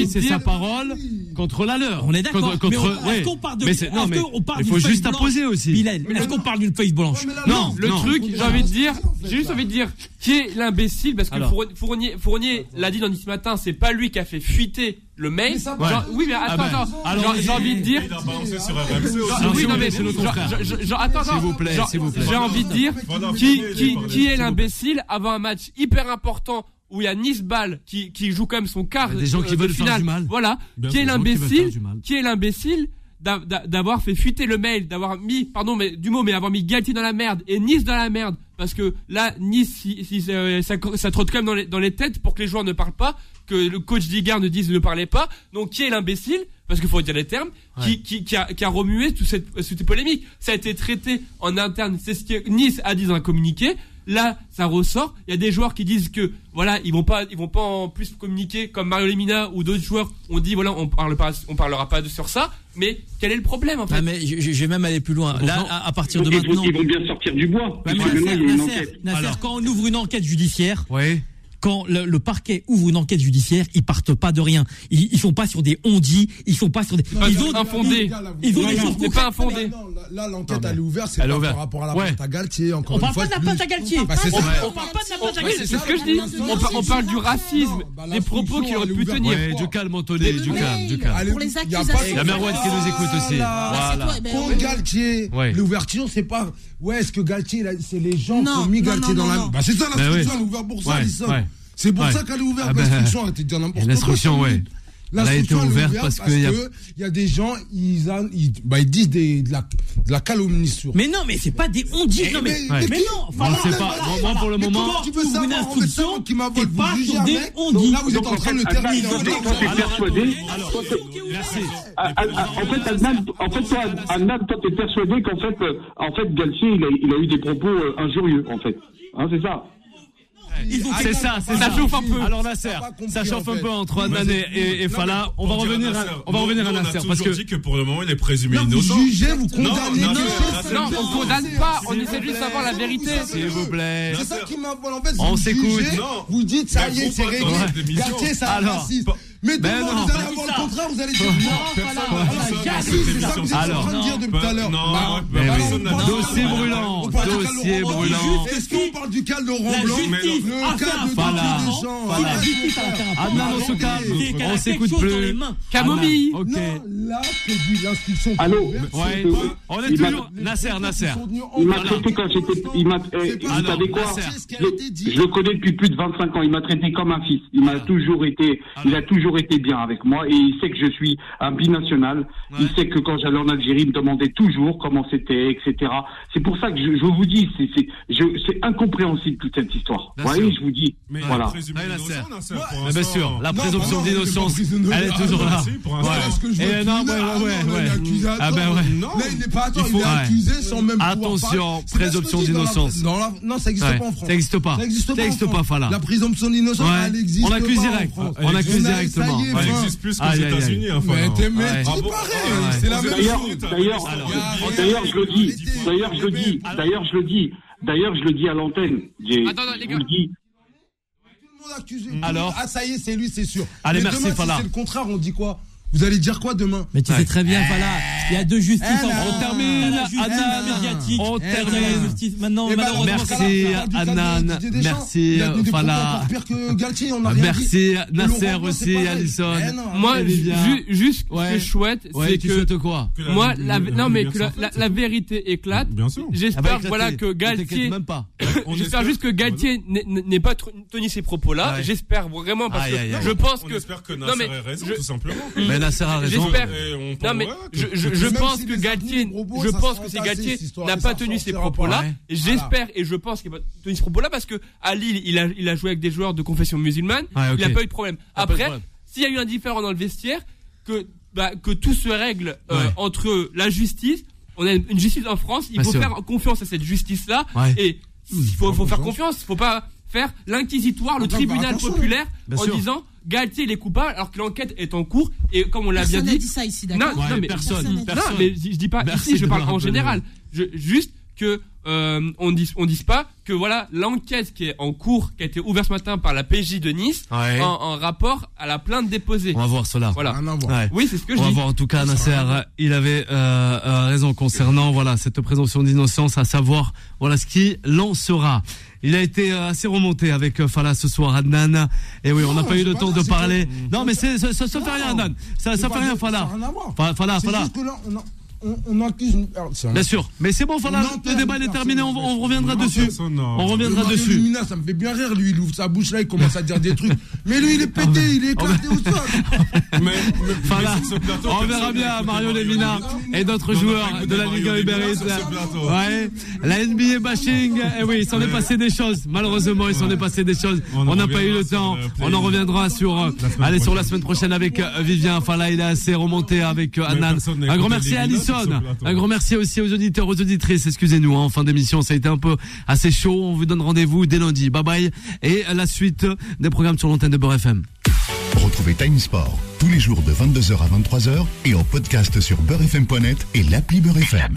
C'est sa parole contre la leur. On est d'accord. Est-ce qu'on parle de, Il faut juste apposer aussi. Est-ce qu'on parle d'une feuille blanche Non. Le truc, j'ai envie de dire, j'ai juste envie de dire, qui est l'imbécile parce que Fournier, Fournier l'a dit dans ce matin, c'est pas lui qui a fait fuiter le mail. Ça, oui, mais attends, ah j'ai envie de dire. Attends, vous. J'ai envie de dire qui, est l'imbécile avant un match hyper important où il y a Nice Ball qui, qui joue quand même son quart. Des gens qui veulent faire du mal. Voilà. Qui est l'imbécile, qui est l'imbécile d'avoir fait fuiter le mail, d'avoir mis, pardon, mais du mot, mais avoir mis Galtier dans la merde et Nice dans la merde, parce que là, Nice, si, si, euh, ça, ça, trotte quand même dans les, dans les têtes pour que les joueurs ne parlent pas que le coach d'Igard ne dise ne parlez pas. Donc qui est l'imbécile? Parce qu'il faut dire les termes, qui, qui, qui, a, qui, a, remué toute cette, cette, polémique. Ça a été traité en interne, c'est ce que Nice a dit dans un communiqué. Là, ça ressort. Il y a des joueurs qui disent que voilà, ils vont pas, ils vont pas en plus communiquer comme Mario Lemina ou d'autres joueurs. On dit voilà, on parle pas, on parlera pas de, sur ça. Mais quel est le problème en ah, fait? ah, mais je, vais même aller plus loin. Là, à, partir de maintenant, vont, ils vont bien sortir du bois. Bah, mais Nasser, Nasser, Nasser, quand on ouvre une enquête judiciaire, ouais quand le, parquet ouvre une enquête judiciaire, ils partent pas de rien. Ils, ils font pas sur des ondits, ils sont pas sur des. Ils, ont, infondé. ils, ils ont des pas infondé. Là, l'enquête elle est ouverte, c'est par rapport à la pâte à Galtier. Encore on bah, parle pas de la à Galtier. On parle pas de la pâte à Galtier. C'est ce que je dis. On parle du racisme, des propos qui auraient pu tenir. Du calme, du calme, du calme. Pour les accusations. Il y qui nous écoute aussi. Ah, pour eh ben, Galtier, l'ouverture, c'est pas. Ouais, est-ce que Galtier, c'est les gens qui ont mis Galtier dans la. Bah, c'est ça la solution, l'ouverture pour ça, c'est pour ça qu'elle est ouverte. Ah ben, l'instruction a été ouais. Elle a été ouverte, parce, parce que. Il y, a... des gens, ils, bah, ils disent de, la, calomnie sur. Mais non, mais c'est pas des. On dit. Mais, non, mais, mais, mais non, enfin, pas. Moi, pour le mais moment, tu peux une instruction qui m'a volé. Pas sur des on dit. Là, vous êtes en train de terminer. Toi, persuadé. Merci. En fait, Adnan, ah, ah, en fait, toi, toi, t'es persuadé qu'en fait, euh, en fait, Galtier, il a eu des propos euh, injurieux, en fait. Hein, c'est ça. C'est ça, ça chauffe un peu. Alors Nasser, ça chauffe un peu entre Adnan et Fala. On va revenir, on va revenir à Nasser parce que. que pour le moment il est présumé innocent. Jugez, vous condamnez. Non, on condamne pas. On essaie juste de savoir la vérité. S'il vous plaît. C'est ça qui m'envole en fait. On s'écoute. Vous dites ça y est, c'est réglé. Gatier, ça raciste a on quelque s'écoute chose dans les plus. mains. Camomille. Ok. Non, là, c'est dit l'instruction. qui Allô est ouverte, Ouais. c'est que- On est Il m'a- toujours. Nasser, Nasser. Ils sont venus Il m'a en- traité quand j'étais. Il m'a. eh, C'est pas- vous Alors, savez quoi Nasser. C'est ce qui a été dit. Je le connais depuis plus de 25 ans. Il m'a traité comme un fils. Il m'a toujours été, il a toujours été bien avec moi et il sait que je suis un binational. Il sait que quand j'allais en Algérie, il me demandait toujours comment c'était, etc. C'est pour ça que je, je vous dis, c'est, c'est, je- c'est incompréhensible toute cette histoire. Vous voyez, je vous dis. Mais voilà. Nasser, Ouais. pour Mais bien sûr, la présomption d'innocence, elle est toujours là. Ouais. Et non, ouais, ah ouais, ouais. Ah ben ouais. Il n'est pas attends, Il est accusé sans même Attention, présomption la- d'innocence. la- Non, ça n'existe Ouais, pas en France. ça n'existe pas. Ça n'existe pas. voilà. La présomption d'innocence, Ouais. elle existe On accuse direct. On accuse directement. ça y est, Ouais. Elle fin. existe plus qu'aux. États-Unis, enfin. Mais t'es Ah pareil, Ouais. c'est la même D'ailleurs, chose. d'ailleurs, je le dis, d'ailleurs, je le dis, d'ailleurs, je le dis, d'ailleurs, je le dis à l'antenne. Attends, les je gars. vous le dis. Tout le monde accusé. Alors Ah, ça y est, c'est lui, c'est sûr. Allez, Mais merci, demain, si Fala. c'est le contraire, on dit quoi? Vous allez dire quoi demain? Mais tu Ouais. sais très bien, voilà, il y a deux justices Eh en. On termine, la justice Adnan. médiatique. On t'as termine. la justice. Maintenant, Eh ben, merci. on Deschamps. Merci, Fala. encore pire que Galtier, on a rien dit. Merci, Nasser c'est aussi. Alison. Eh Moi, juste ce Ouais. que je souhaite, Ouais, c'est que quoi moi, non mais la, c'est vérité éclate. Bien sûr. J'espère éclater. voilà que Galtier. On j'espère espère- juste que Galtier n'ait- pas tenu ses propos-là. Ouais. J'espère vraiment parce que je pense On que espère que Non, Nasser mais a raison, tout simplement. Mais Nasser a raison. J'espère. On Non mais je, je, pense si que Galtier, je pense que c'est Galtier n'a pas tenu ses sortira propos-là. Ouais. Et J'espère et je pense qu'il n'a pas tenu ses propos-là parce que à Lille, il a, il a joué avec des joueurs de confession musulmane. Ok. Il n'a pas eu de problème. Après, s'il y a eu un différent dans le vestiaire, que bah, que tout se règle euh, Ouais. entre la justice. On a une justice en France. Il Bien faut faire confiance à cette justice-là. Ouais. Et il faut, faut faire confiance. Il faut pas faire l'inquisitoire, le tribunal bah, attention. populaire en disant Galtier il est coupable alors que l'enquête est en cours et comme on l'a bien Personne n'a dit, dit ça ici, non, d'accord non, Ouais, mais personne, personne dit- non, mais je, je dis pas Merci ici, je parle le en général. Je, juste que euh, on dise on dise pas que voilà l'enquête qui est en cours, qui a été ouverte ce matin par la PJ de Nice, Ouais. en, en rapport à la plainte déposée. On va voir cela. Voilà. Ouais. Oui, c'est ce que je On va dis. voir en tout cas Nasser, il avait euh, euh, raison concernant voilà cette présomption d'innocence, à savoir voilà ce qui l'en sera. Il a été euh, assez remonté avec Fala ce soir, Adnan. Et oui, on n'a pas eu le temps de parler. que- Non, mais c'est, ça, ça, ça fait rien, Adnan. Ça, C'est ça pas fait rien, Fala. Fala, Fala. Là, on, on, accuse. alors, un- Bien sûr. Mais c'est bon. On Le débat est terminé. On, reviendra dessus. On reviendra Mario dessus. Lumina, ça me fait bien rire, lui, il ouvre sa bouche là, il commence à dire des trucs. Mais lui, il est pété, il est éclaté au sol. Mais, mais, Voilà. mais ce plateau, On verra bien Mario Lemina et d'autres joueurs de la ce plateau. Ouais. La NBA bashing. Eh oui, il s'en est passé des choses. Malheureusement, il s'en est passé des choses. On n'a pas eu le temps. On en reviendra sur, euh, La semaine allez, sur la prochaine. semaine prochaine avec euh, Vivien. Fala, il est assez remonté avec euh, n'a Un grand merci à Lemina Un grand merci aussi aux auditeurs, aux auditrices. Excusez-nous, hein, en fin d'émission, ça a été un peu assez chaud. On vous donne rendez-vous dès lundi. Bye bye. Et la suite des programmes sur l'antenne de Beurre FM. Retrouvez Time Sport tous les jours de 22h à 23h et en podcast sur beurrefm.net et l'appli Beurre FM.